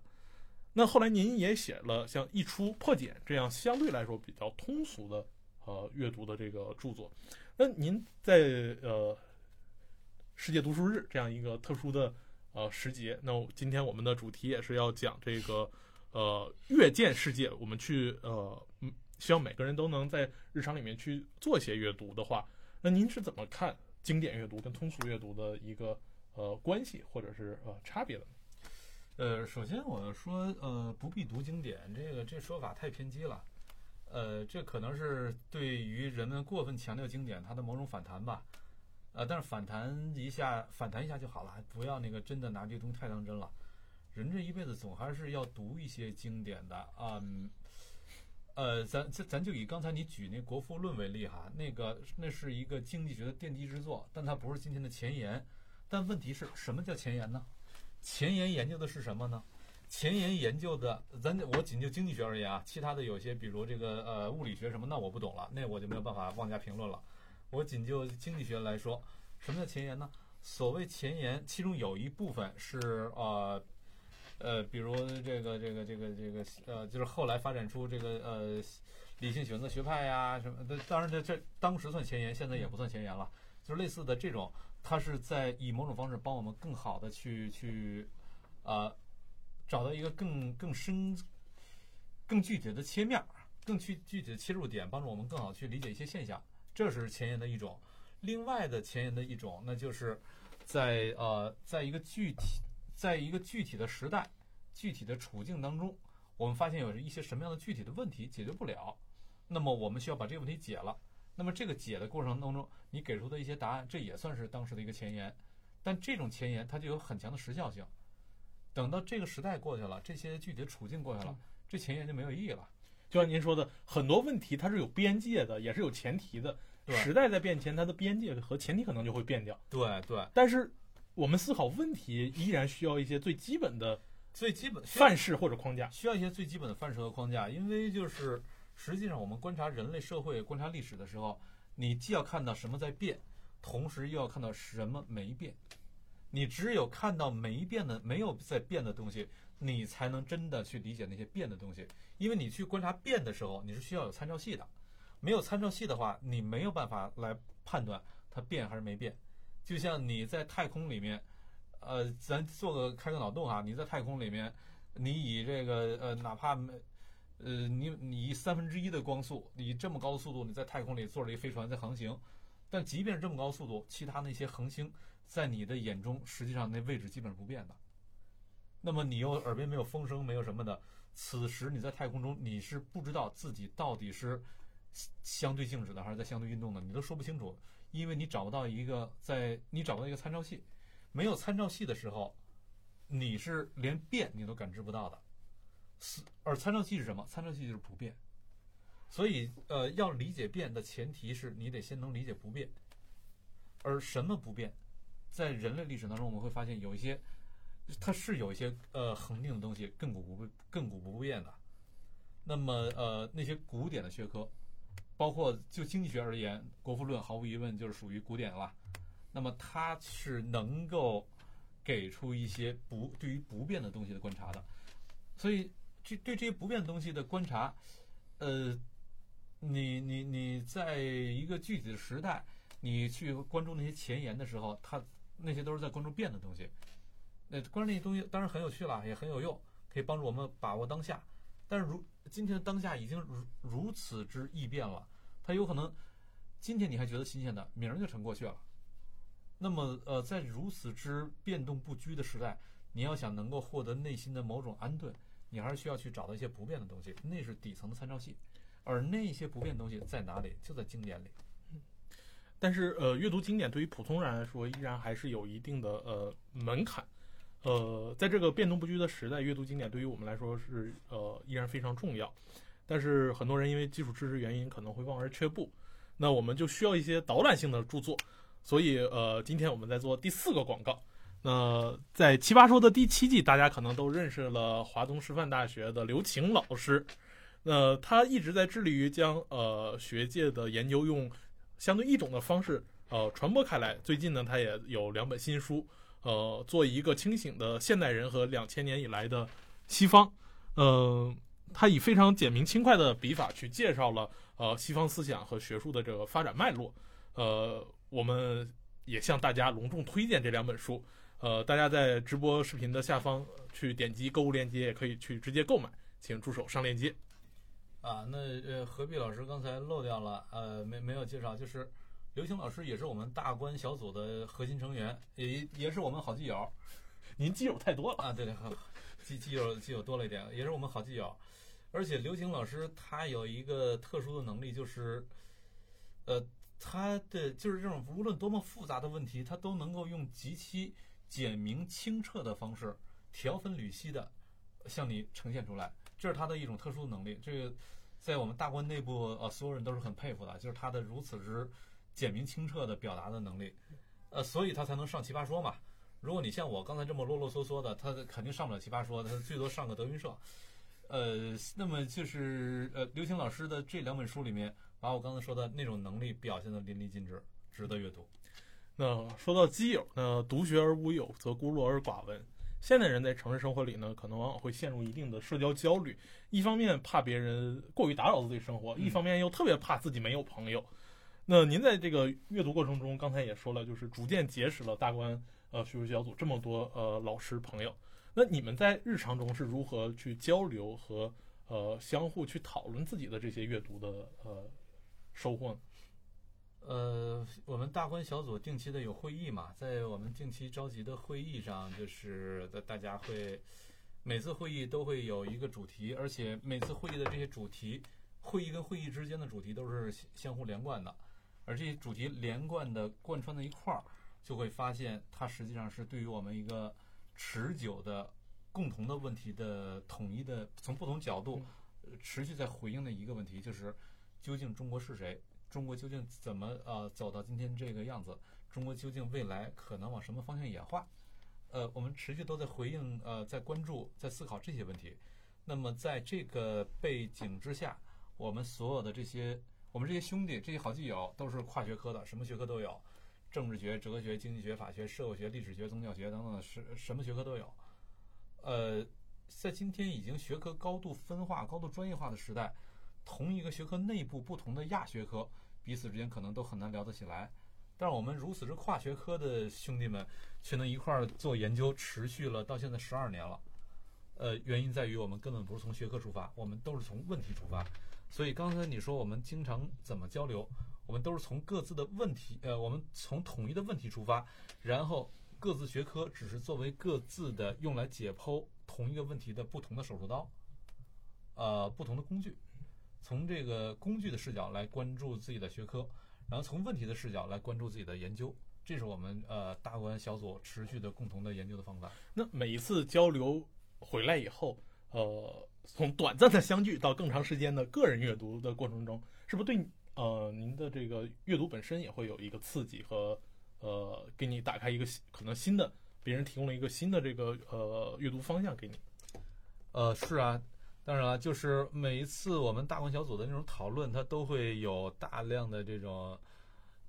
那后来您也写了像《一出破茧》这样相对来说比较通俗的呃阅读的这个著作。那您在呃。世界读书日这样一个特殊的呃时节。那今天我们的主题也是要讲这个呃阅见世界，我们去呃，希望每个人都能在日常里面去做些阅读的话，那您是怎么看经典阅读跟通俗阅读的一个呃关系或者是呃差别的呢？呃，首先我说，呃，不必读经典，这个这说法太偏激了。呃，这可能是对于人们过分强调经典它的某种反弹吧。呃，但是反弹一下，反弹一下就好了，不要那个真的拿这东西太当真了。人这一辈子总还是要读一些经典的啊。呃，咱咱咱就以刚才你举那《国富论》为例哈，那个那是一个经济学的奠基之作，但它不是今天的前沿。但问题是什么叫前沿呢？前沿研究的是什么呢？前沿研究的，咱我仅就经济学而言啊，其他的有些，比如这个呃物理学什么，那我不懂了，那我就没有办法妄加评论了。我仅就经济学来说，什么叫前沿呢？所谓前沿，其中有一部分是呃呃，比如这个这个这个这个呃，就是后来发展出这个呃理性选择学派呀什么的。当然这这当时算前沿，现在也不算前沿了，就是类似的这种。它是在以某种方式帮我们更好的去去，呃，找到一个更更深、更具体的切面儿，更具具体的切入点，帮助我们更好去理解一些现象。这是前沿的一种。另外的前沿的一种，那就是在呃，在一个具体，在一个具体的时代、具体的处境当中，我们发现有一些什么样的具体的问题解决不了，那么我们需要把这个问题解了。那么这个解的过程当中，你给出的一些答案，这也算是当时的一个前沿，但这种前沿它就有很强的时效性。等到这个时代过去了，这些具体的处境过去了，这前沿就没有意义了。就像您说的，很多问题它是有边界的，也是有前提的。时代在变迁，它的边界和前提可能就会变掉。对对。但是我们思考问题依然需要一些最基本的、最基本范式或者框架，需要一些最基本的范式和框架，因为就是。实际上，我们观察人类社会、观察历史的时候，你既要看到什么在变，同时又要看到什么没变。你只有看到没变的、没有在变的东西，你才能真的去理解那些变的东西。因为你去观察变的时候，你是需要有参照系的。没有参照系的话，你没有办法来判断它变还是没变。就像你在太空里面，呃，咱做个开个脑洞哈，你在太空里面，你以这个呃，哪怕没。呃，你你三分之一的光速，你这么高的速度，你在太空里坐着一飞船在航行，但即便这么高速度，其他那些恒星在你的眼中，实际上那位置基本不变的。那么你又耳边没有风声，没有什么的，此时你在太空中，你是不知道自己到底是相对静止的还是在相对运动的，你都说不清楚，因为你找不到一个在你找不到一个参照系，没有参照系的时候，你是连变你都感知不到的。而参照系是什么？参照系就是不变。所以，呃，要理解变的前提是你得先能理解不变。而什么不变？在人类历史当中，我们会发现有一些，它是有一些呃恒定的东西，亘古不亘古不变的。那么，呃，那些古典的学科，包括就经济学而言，《国富论》毫无疑问就是属于古典了。那么，它是能够给出一些不对于不变的东西的观察的。所以。这对这些不变的东西的观察，呃，你你你在一个具体的时代，你去关注那些前沿的时候，它那些都是在关注变的东西。那关注那些东西当然很有趣了，也很有用，可以帮助我们把握当下。但是如今天的当下已经如如此之易变了，它有可能今天你还觉得新鲜的，明儿就成过去了。那么呃，在如此之变动不居的时代，你要想能够获得内心的某种安顿。你还是需要去找到一些不变的东西，那是底层的参照系，而那些不变的东西在哪里？就在经典里。但是，呃，阅读经典对于普通人来说，依然还是有一定的呃门槛。呃，在这个变动不居的时代，阅读经典对于我们来说是呃依然非常重要。但是，很多人因为基础知识原因可能会望而却步。那我们就需要一些导览性的著作。所以，呃，今天我们在做第四个广告。那在《奇葩说》的第七季，大家可能都认识了华东师范大学的刘擎老师。那他一直在致力于将呃学界的研究用相对易懂的方式呃传播开来。最近呢，他也有两本新书，呃，做一个清醒的现代人和两千年以来的西方。嗯，他以非常简明轻快的笔法去介绍了呃西方思想和学术的这个发展脉络。呃，我们。也向大家隆重推荐这两本书。呃，大家在直播视频的下方呃去点击购物链接，也可以去直接购买。请助手上链接。啊，那呃，何必老师刚才漏掉了，呃，没没有介绍，就是刘星老师也是我们大观小组的核心成员，也也是我们好基友您基友太多了，啊，对对，基基友基友多了一点，也是我们好基友。而且刘星老师他有一个特殊的能力，就是，呃，他的就是这种无论多么复杂的问题，他都能够用极其简明清澈的方式，条分缕析的向你呈现出来，这是他的一种特殊能力。这个在我们大观内部，呃，所有人都是很佩服的，就是他的如此之简明清澈的表达的能力，呃，所以他才能上奇葩说嘛。如果你像我刚才这么啰啰嗦嗦的，他肯定上不了奇葩说，他最多上个德云社。呃，那么就是呃，刘星老师的这两本书里面，把我刚才说的那种能力表现的淋漓尽致，值得阅读。那说到基友，那独学而无友，则孤陋而寡闻。现代人在城市生活里呢，可能往往会陷入一定的社交焦虑，一方面怕别人过于打扰自己生活，嗯一方面又特别怕自己没有朋友。那您在这个阅读过程中，刚才也说了，就是逐渐结识了大观呃学术小组这么多呃老师朋友。那你们在日常中是如何去交流和呃相互去讨论自己的这些阅读的呃收获呢？呃，我们大观小组定期的有会议嘛，在我们定期召集的会议上，就是大大家会每次会议都会有一个主题，而且每次会议的这些主题，会议跟会议之间的主题都是相相互连贯的，而这些主题连贯的贯穿在一块儿，就会发现它实际上是对于我们一个持久的共同的问题的统一的，从不同角度呃持续在回应的一个问题，就是究竟中国是谁？中国究竟怎么呃走到今天这个样子？中国究竟未来可能往什么方向演化？呃，我们持续都在回应呃，在关注、在思考这些问题。那么在这个背景之下，我们所有的这些我们这些兄弟、这些好基友都是跨学科的，什么学科都有，政治学、哲学、经济学、法学、社会学、历史学、宗教学等等，是什么学科都有。呃，在今天已经学科高度分化、高度专业化的时代，同一个学科内部不同的亚学科彼此之间可能都很难聊得起来。但是我们如此之跨学科的兄弟们，却能一块儿做研究，持续了到现在十二年了。呃，原因在于我们根本不是从学科出发，我们都是从问题出发。所以刚才你说我们经常怎么交流，我们都是从各自的问题，呃，我们从统一的问题出发，然后各自学科只是作为各自的用来解剖同一个问题的不同的手术刀，呃，不同的工具。从这个工具的视角来关注自己的学科，然后从问题的视角来关注自己的研究，这是我们呃大观小组持续的共同的研究的方法。那每一次交流回来以后，呃，从短暂的相聚到更长时间的个人阅读的过程中，是不是对呃您的这个阅读本身也会有一个刺激和呃给你打开一个新可能新的别人提供了一个新的这个呃阅读方向给你？呃，是啊，当然了，就是每一次我们大观小组的那种讨论，它都会有大量的这种，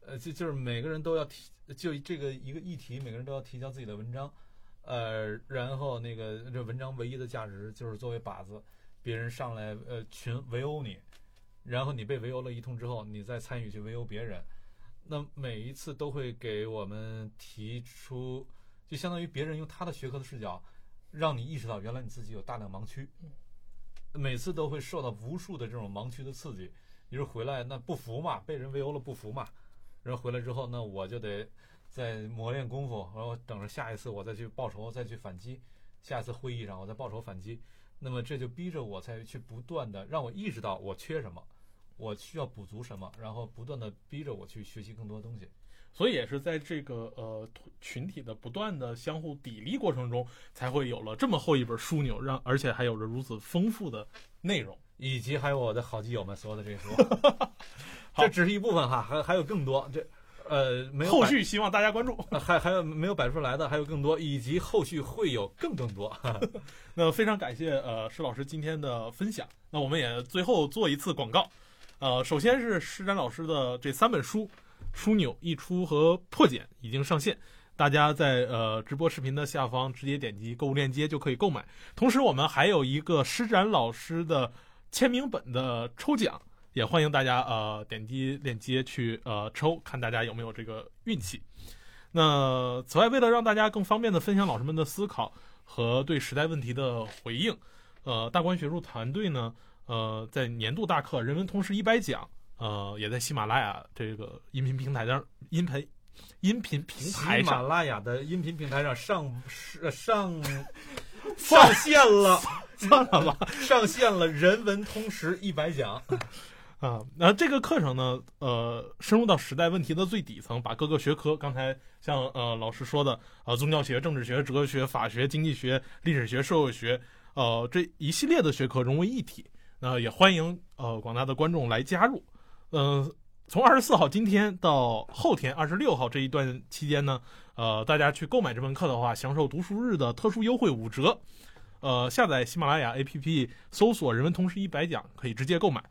呃，就就是每个人都要提，就这个一个议题，每个人都要提交自己的文章，呃，然后那个这文章唯一的价值就是作为靶子，别人上来呃群围殴你，然后你被围殴了一通之后，你再参与去围殴别人，那每一次都会给我们提出，就相当于别人用他的学科的视角。让你意识到原来你自己有大量盲区，每次都会受到无数的这种盲区的刺激。你说回来那不服嘛，被人围殴了不服嘛，然后回来之后那我就得再磨练功夫，然后等着下一次我再去报仇，再去反击。下一次会议上我再报仇反击，那么这就逼着我才去不断的让我意识到我缺什么，我需要补足什么，然后不断的逼着我去学习更多东西。所以也是在这个呃群体的不断的相互砥砺过程中，才会有了这么厚一本枢纽，让而且还有着如此丰富的内容。以及还有我的好基友们所有的这些书，[LAUGHS] 好这只是一部分哈，还还有更多。这呃没有后续希望大家关注。呃还还有没有摆出来的，还有更多，以及后续会有更更多。[LAUGHS] 那非常感谢呃施老师今天的分享。那我们也最后做一次广告，呃，首先是施展老师的这三本书《枢纽》《溢出》和《破茧》已经上线，大家在呃直播视频的下方直接点击购物链接就可以购买。同时，我们还有一个施展老师的签名本的抽奖，也欢迎大家呃点击链接去呃抽，看大家有没有这个运气。那此外，为了让大家更方便的分享老师们的思考和对时代问题的回应，呃，大观学术团队呢，呃，在年度大课《人文通识一百讲》，呃，也在喜马拉雅这个音频平台上，音频音频平台喜马拉雅的音频平台上上上上线了，算了吧。上线了《人文通识一百讲》。啊，那这个课程呢，呃，深入到时代问题的最底层，把各个学科，刚才像呃老师说的，呃，宗教学、政治学、哲学、法学、经济学、历史学、社会学，呃，这一系列的学科融为一体。那也欢迎呃广大的观众来加入。嗯、从二十四号今天到后天二十六号这一段期间呢，呃，大家去购买这门课的话，享受读书日的特殊优惠五折。呃，下载喜马拉雅 APP 搜索“人文通识一百讲”，可以直接购买。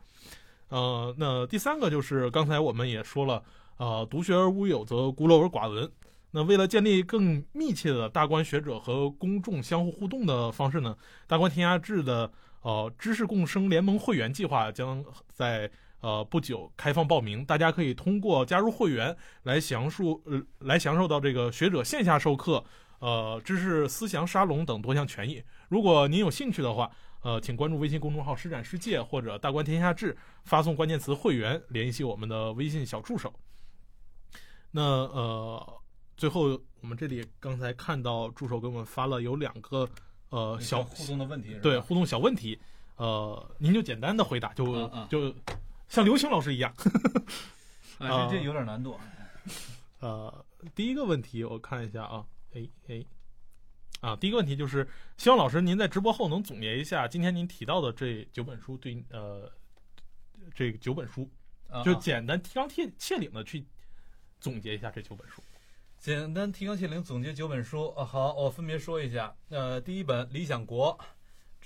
呃，那第三个就是刚才我们也说了，呃，独学而无友则孤陋而寡闻。那为了建立更密切的大观学者和公众相互互动的方式呢，大观天下志的呃知识共生联盟会员计划将在呃不久开放报名，大家可以通过加入会员来享受呃来享受到这个学者线下授课、呃知识思想沙龙等多项权益。如果您有兴趣的话，呃，请关注微信公众号“施展世界”或者“大观天下志”，发送关键词“会员”联系我们的微信小助手。那呃，最后我们这里刚才看到助手给我们发了有两个呃小互动的问题，对互动小问题，呃，您就简单的回答，就、嗯嗯就像刘青老师一样。[LAUGHS] 啊，这这有点难度。[LAUGHS] 呃，第一个问题我看一下啊，哎哎，啊，第一个问题就是希望老师您在直播后能总结一下今天您提到的这九本书对呃这九本书，就啊啊简单提纲挈挈领的去总结一下这九本书。简单提纲挈领总结九本书啊，好，我分别说一下。呃，第一本《理想国》，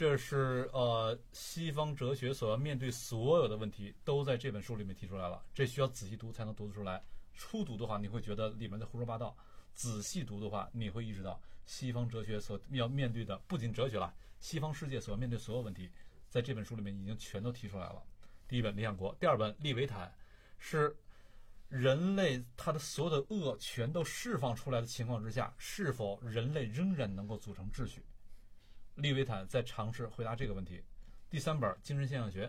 这是呃西方哲学所要面对所有的问题，都在这本书里面提出来了。这需要仔细读才能读得出来。初读的话，你会觉得里面在胡说八道；仔细读的话，你会意识到西方哲学所要面对的不仅哲学了，西方世界所要面对所有问题，在这本书里面已经全都提出来了。第一本《理想国》，第二本《利维坦》是人类他的所有的恶全都释放出来的情况之下，是否人类仍然能够组成秩序？利维坦在尝试回答这个问题。第三本《精神现象学》，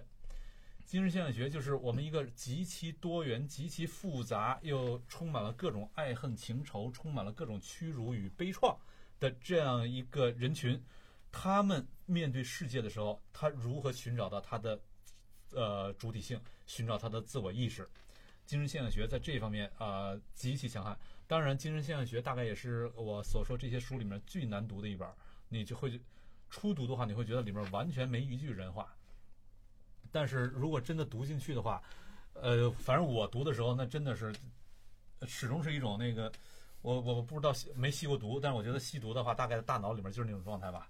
精神现象学就是我们一个极其多元、极其复杂又充满了各种爱恨情仇、充满了各种屈辱与悲怆的这样一个人群，他们面对世界的时候，他如何寻找到他的呃主体性，寻找他的自我意识？精神现象学在这方面啊、极其强悍。当然，精神现象学大概也是我所说这些书里面最难读的一本，你就会初读的话，你会觉得里面完全没一句人话。但是如果真的读进去的话，呃，反正我读的时候，那真的是始终是一种那个，我我不知道没吸过毒，但是我觉得吸毒的话，大概大脑里面就是那种状态吧。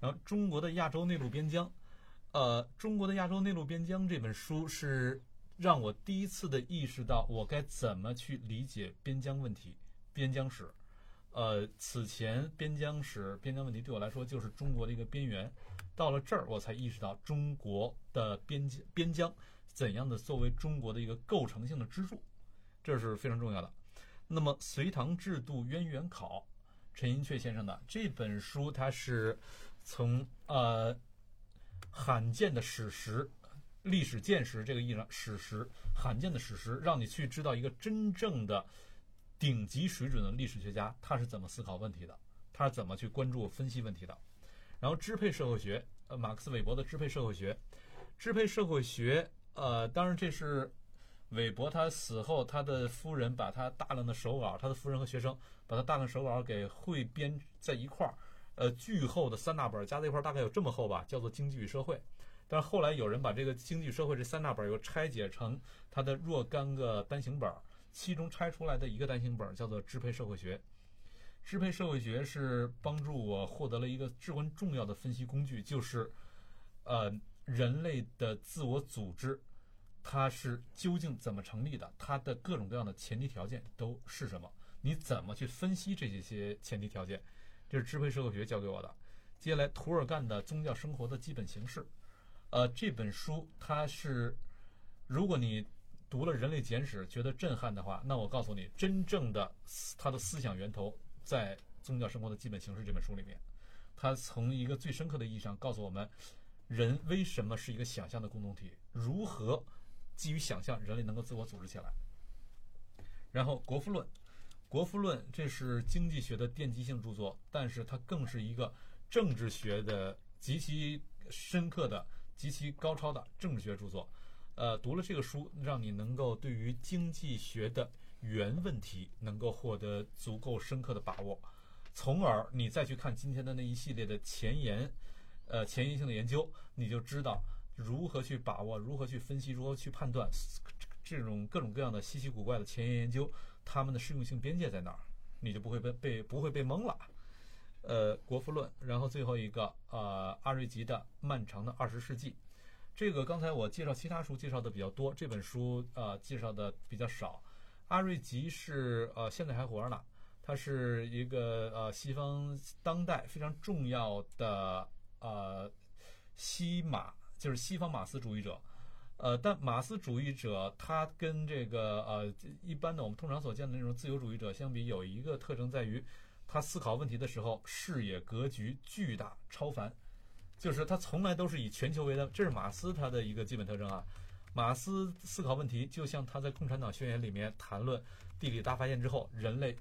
然后，中国的亚洲内陆边疆，呃，中国的亚洲内陆边疆这本书是让我第一次的意识到我该怎么去理解边疆问题、边疆史。呃，此前边疆史、边疆问题对我来说就是中国的一个边缘，到了这儿我才意识到中国的边疆边疆怎样的作为中国的一个构成性的支柱，这是非常重要的。那么《隋唐制度渊源考》，陈寅恪先生的这本书，它是从呃罕见的史实、历史见识这个意义上，史实罕见的史实，让你去知道一个真正的顶级水准的历史学家他是怎么思考问题的，他是怎么去关注分析问题的。然后支配社会学，呃，马克思韦伯的支配社会学，支配社会学，呃，当然这是韦伯他死后，他的夫人把他大量的手稿，他的夫人和学生把他大量手稿给汇编在一块儿，呃，巨厚的三大本加在一块儿，大概有这么厚吧，叫做《经济与社会》。但是后来有人把这个《经济与社会》这三大本又拆解成他的若干个单行本儿，其中拆出来的一个单行本叫做《支配社会学》。支配社会学是帮助我获得了一个至关重要的分析工具，就是，呃，人类的自我组织，它是究竟怎么成立的？它的各种各样的前提条件都是什么？你怎么去分析这些前提条件？这是支配社会学教给我的。接下来，涂尔干的《宗教生活的基本形式》，呃，这本书它是，如果你读了《人类简史》觉得震撼的话，那我告诉你，真正的思他的思想源头在《宗教生活的基本形式》这本书里面。他从一个最深刻的意义上告诉我们，人为什么是一个想象的共同体，如何基于想象，人类能够自我组织起来。然后《国富论》，《国富论》这是经济学的奠基性著作，但是它更是一个政治学的极其深刻的、极其高超的政治学著作。呃，读了这个书，让你能够对于经济学的原问题能够获得足够深刻的把握，从而你再去看今天的那一系列的前沿，呃，前沿性的研究，你就知道如何去把握，如何去分析，如何去判断这种各种各样的稀奇古怪的前沿研究，它们的适用性边界在哪儿，你就不会被被不会被蒙了。呃，《国富论》，然后最后一个，呃，阿瑞吉的《漫长的二十世纪》。这个刚才我介绍其他书介绍的比较多，这本书呃介绍的比较少。阿瑞吉是呃现在还活着呢，他是一个呃西方当代非常重要的呃西马，就是西方马斯主义者。呃，但马斯主义者他跟这个呃一般的我们通常所见的那种自由主义者相比，有一个特征在于，他思考问题的时候视野格局巨大超凡。就是他从来都是以全球为的，这是马斯他的一个基本特征啊。马斯思考问题，就像他在《共产党宣言》里面谈论地理大发现之后，人类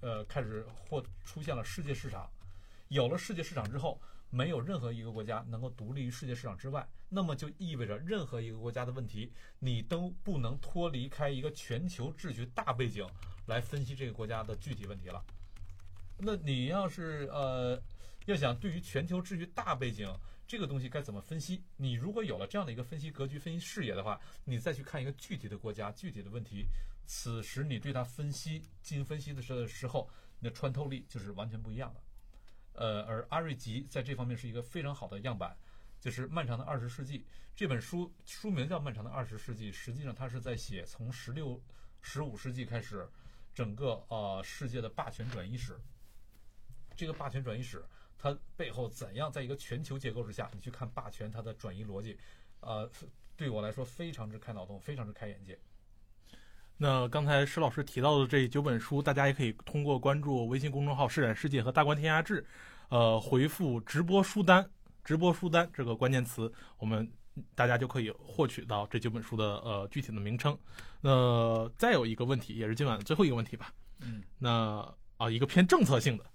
呃开始或出现了世界市场，有了世界市场之后，没有任何一个国家能够独立于世界市场之外，那么就意味着任何一个国家的问题，你都不能脱离开一个全球秩序大背景来分析这个国家的具体问题了。那你要是呃。要想对于全球秩序大背景这个东西该怎么分析？你如果有了这样的一个分析格局、分析视野的话，你再去看一个具体的国家、具体的问题，此时你对它分析进行分析的时时候，你的穿透力就是完全不一样的。呃，而阿瑞吉在这方面是一个非常好的样板，就是《漫长的二十世纪》这本书，书名叫《漫长的二十世纪》，实际上他是在写从十六、十五世纪开始，整个呃世界的霸权转移史。这个霸权转移史。它背后怎样在一个全球结构之下，你去看霸权它的转移逻辑，呃，对我来说非常之开脑洞，非常之开眼界。那刚才施老师提到的这九本书，大家也可以通过关注微信公众号“施展世界”和“大观天下志”，呃，回复“直播书单”“直播书单”这个关键词，我们大家就可以获取到这九本书的呃具体的名称。那再有一个问题，也是今晚的最后一个问题吧。嗯。那啊，一个偏政策性的。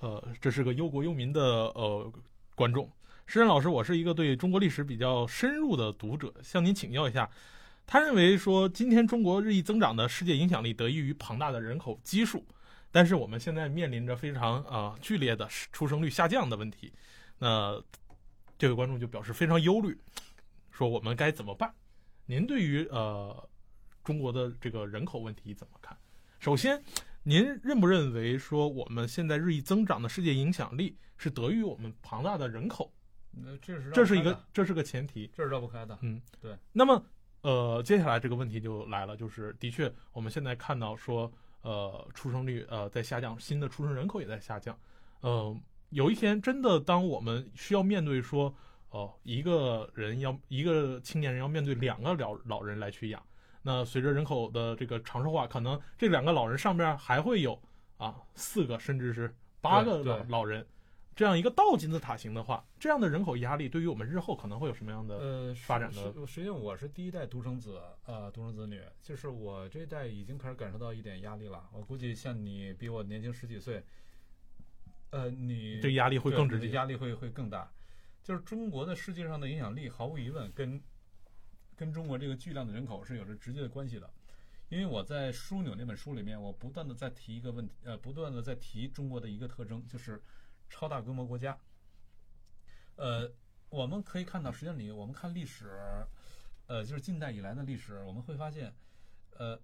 呃，这是个忧国忧民的呃观众，诗人老师，我是一个对中国历史比较深入的读者，向您请教一下，他认为说今天中国日益增长的世界影响力得益于庞大的人口基数，但是我们现在面临着非常啊剧烈的出生率下降的问题，那这位观众就表示非常忧虑，说我们该怎么办？您对于呃中国的这个人口问题怎么看？首先。您认不认为说我们现在日益增长的世界影响力是得益于我们庞大的人口？那这是这是一个这是个前提，这是绕不开的。嗯，对。那么，呃，接下来这个问题就来了，就是的确我们现在看到说，呃，出生率呃在下降，新的出生人口也在下降。呃，有一天真的当我们需要面对说，哦，一个人要一个青年人要面对两个老老人来去养。那随着人口的这个长寿化，可能这两个老人上边还会有啊四个甚至是八个老老人，这样一个倒金字塔型的话，这样的人口压力对于我们日后可能会有什么样的呃发展的？实际上我是第一代独生子，呃，独生子女，就是我这一代已经开始感受到一点压力了。我估计像你比我年轻十几岁，呃，你这压力会更直接，压力会会更大。就是中国的世界上的影响力，毫无疑问跟。跟中国这个巨量的人口是有着直接的关系的，因为我在《枢纽》那本书里面，我不断的在提一个问题，呃，不断的在提中国的一个特征，就是超大规模国家。呃，我们可以看到，实际上你我们看历史，呃，就是近代以来的历史，我们会发现，呃，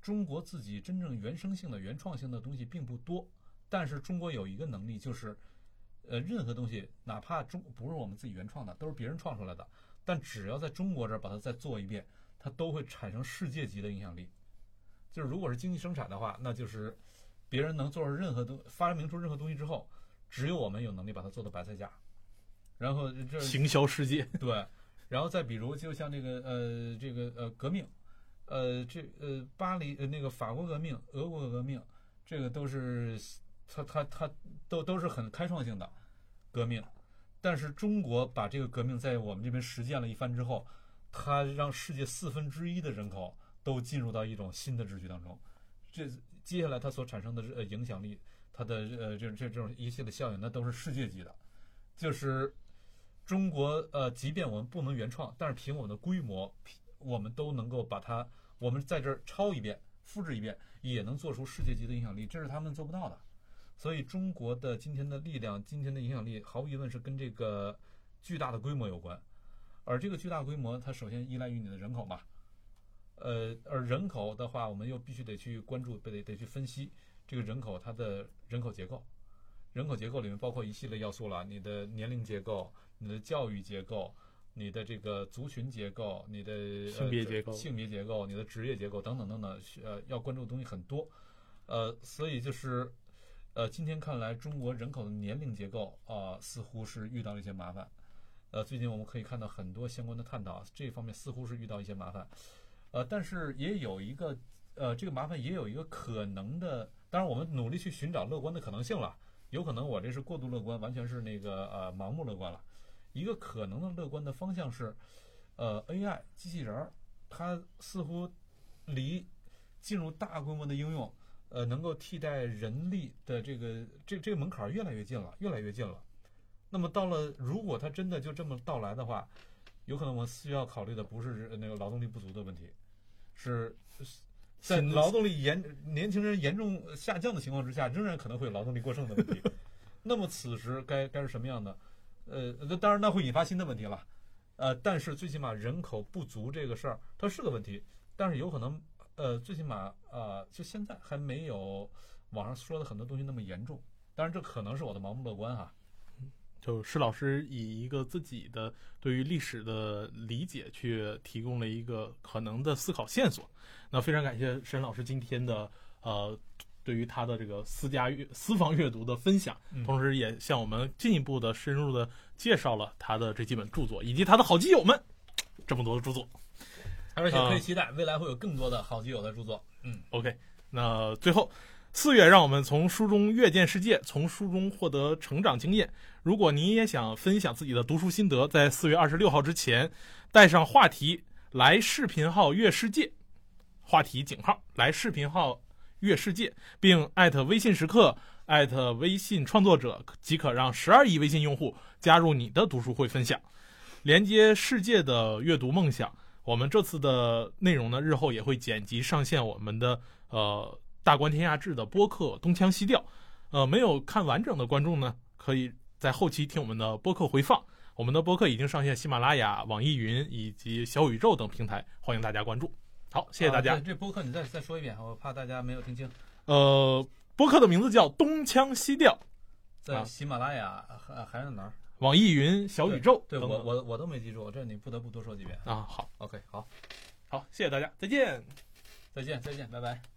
中国自己真正原生性的、原创性的东西并不多，但是中国有一个能力，就是，呃，任何东西，哪怕中不是我们自己原创的，都是别人创出来的。但只要在中国这儿把它再做一遍，它都会产生世界级的影响力。就是如果是经济生产的话，那就是别人能做出任何东发明出任何东西之后，只有我们有能力把它做到白菜价。然后这行销世界对，然后再比如就像这个呃这个呃革命，呃，这呃巴黎呃那个法国革命、俄国革命，这个都是它它它都都是很开创性的革命，但是中国把这个革命在我们这边实践了一番之后，它让世界四分之一的人口都进入到一种新的秩序当中，这接下来它所产生的呃影响力，它的呃这这这种一系列效应，那都是世界级的，就是中国呃，即便我们不能原创，但是凭我们的规模，我们都能够把它，我们在这儿抄一遍、复制一遍，也能做出世界级的影响力，这是他们做不到的。所以中国的今天的力量、今天的影响力，毫无疑问是跟这个巨大的规模有关。而这个巨大规模，它首先依赖于你的人口嘛。呃，而人口的话，我们又必须得去关注，得得去分析这个人口它的人口结构。人口结构里面包括一系列要素了，你的年龄结构、你的教育结构、你的这个族群结构、你的呃性别结构性别结构、你的职业结构等等等等，呃，要关注的东西很多。呃，所以就是，呃，今天看来，中国人口的年龄结构啊、似乎是遇到了一些麻烦。呃，最近我们可以看到很多相关的探讨，这方面似乎是遇到一些麻烦。呃，但是也有一个，呃，这个麻烦也有一个可能的，当然我们努力去寻找乐观的可能性了。有可能我这是过度乐观，完全是那个呃盲目乐观了。一个可能的乐观的方向是，呃，AI 机器人儿，它似乎离进入大规模的应用，呃，能够替代人力的这个这这个门槛儿越来越近了，越来越近了。那么到了，如果它真的就这么到来的话，有可能我们需要考虑的不是那个劳动力不足的问题，是在劳动力严年轻人严重下降的情况之下，仍然可能会有劳动力过剩的问题。那么此时该该是什么样的？呃，那当然那会引发新的问题了。呃，但是最起码人口不足这个事儿，它是个问题，但是有可能，呃，最起码呃，就现在还没有网上说的很多东西那么严重。当然，这可能是我的盲目乐观哈。就施老师以一个自己的对于历史的理解，去提供了一个可能的思考线索。那非常感谢沈老师今天的呃，对于他的这个私家阅私房阅读的分享，嗯同时也向我们进一步的深入的介绍了他的这几本著作，以及他的好基友们这么多的著作。而且可以期待未来会有更多的好基友的著作。嗯，OK，那最后四月，让我们从书中阅见世界，从书中获得成长经验。如果您也想分享自己的读书心得，在四月二十六号之前，带上话题来视频号阅世界，话题井号来视频号阅世界，并艾特微信时刻。艾特微信创作者即可让十二亿微信用户加入你的读书会分享，连接世界的阅读梦想。我们这次的内容呢，日后也会剪辑上线我们的呃大观天下志的播客《东腔西调》。呃，没有看完整的观众呢，可以在后期听我们的播客回放。我们的播客已经上线喜马拉雅、网易云以及小宇宙等平台，欢迎大家关注。好，谢谢大家。啊这这播客你再再说一遍，我怕大家没有听清。呃，播客的名字叫《东腔西调》，在啊喜马拉雅还还是哪儿？网易云、小宇宙对我我我都没记住，这你不得不多说几遍。啊，好 OK，好，好，谢谢大家，再见。再见再见，拜拜。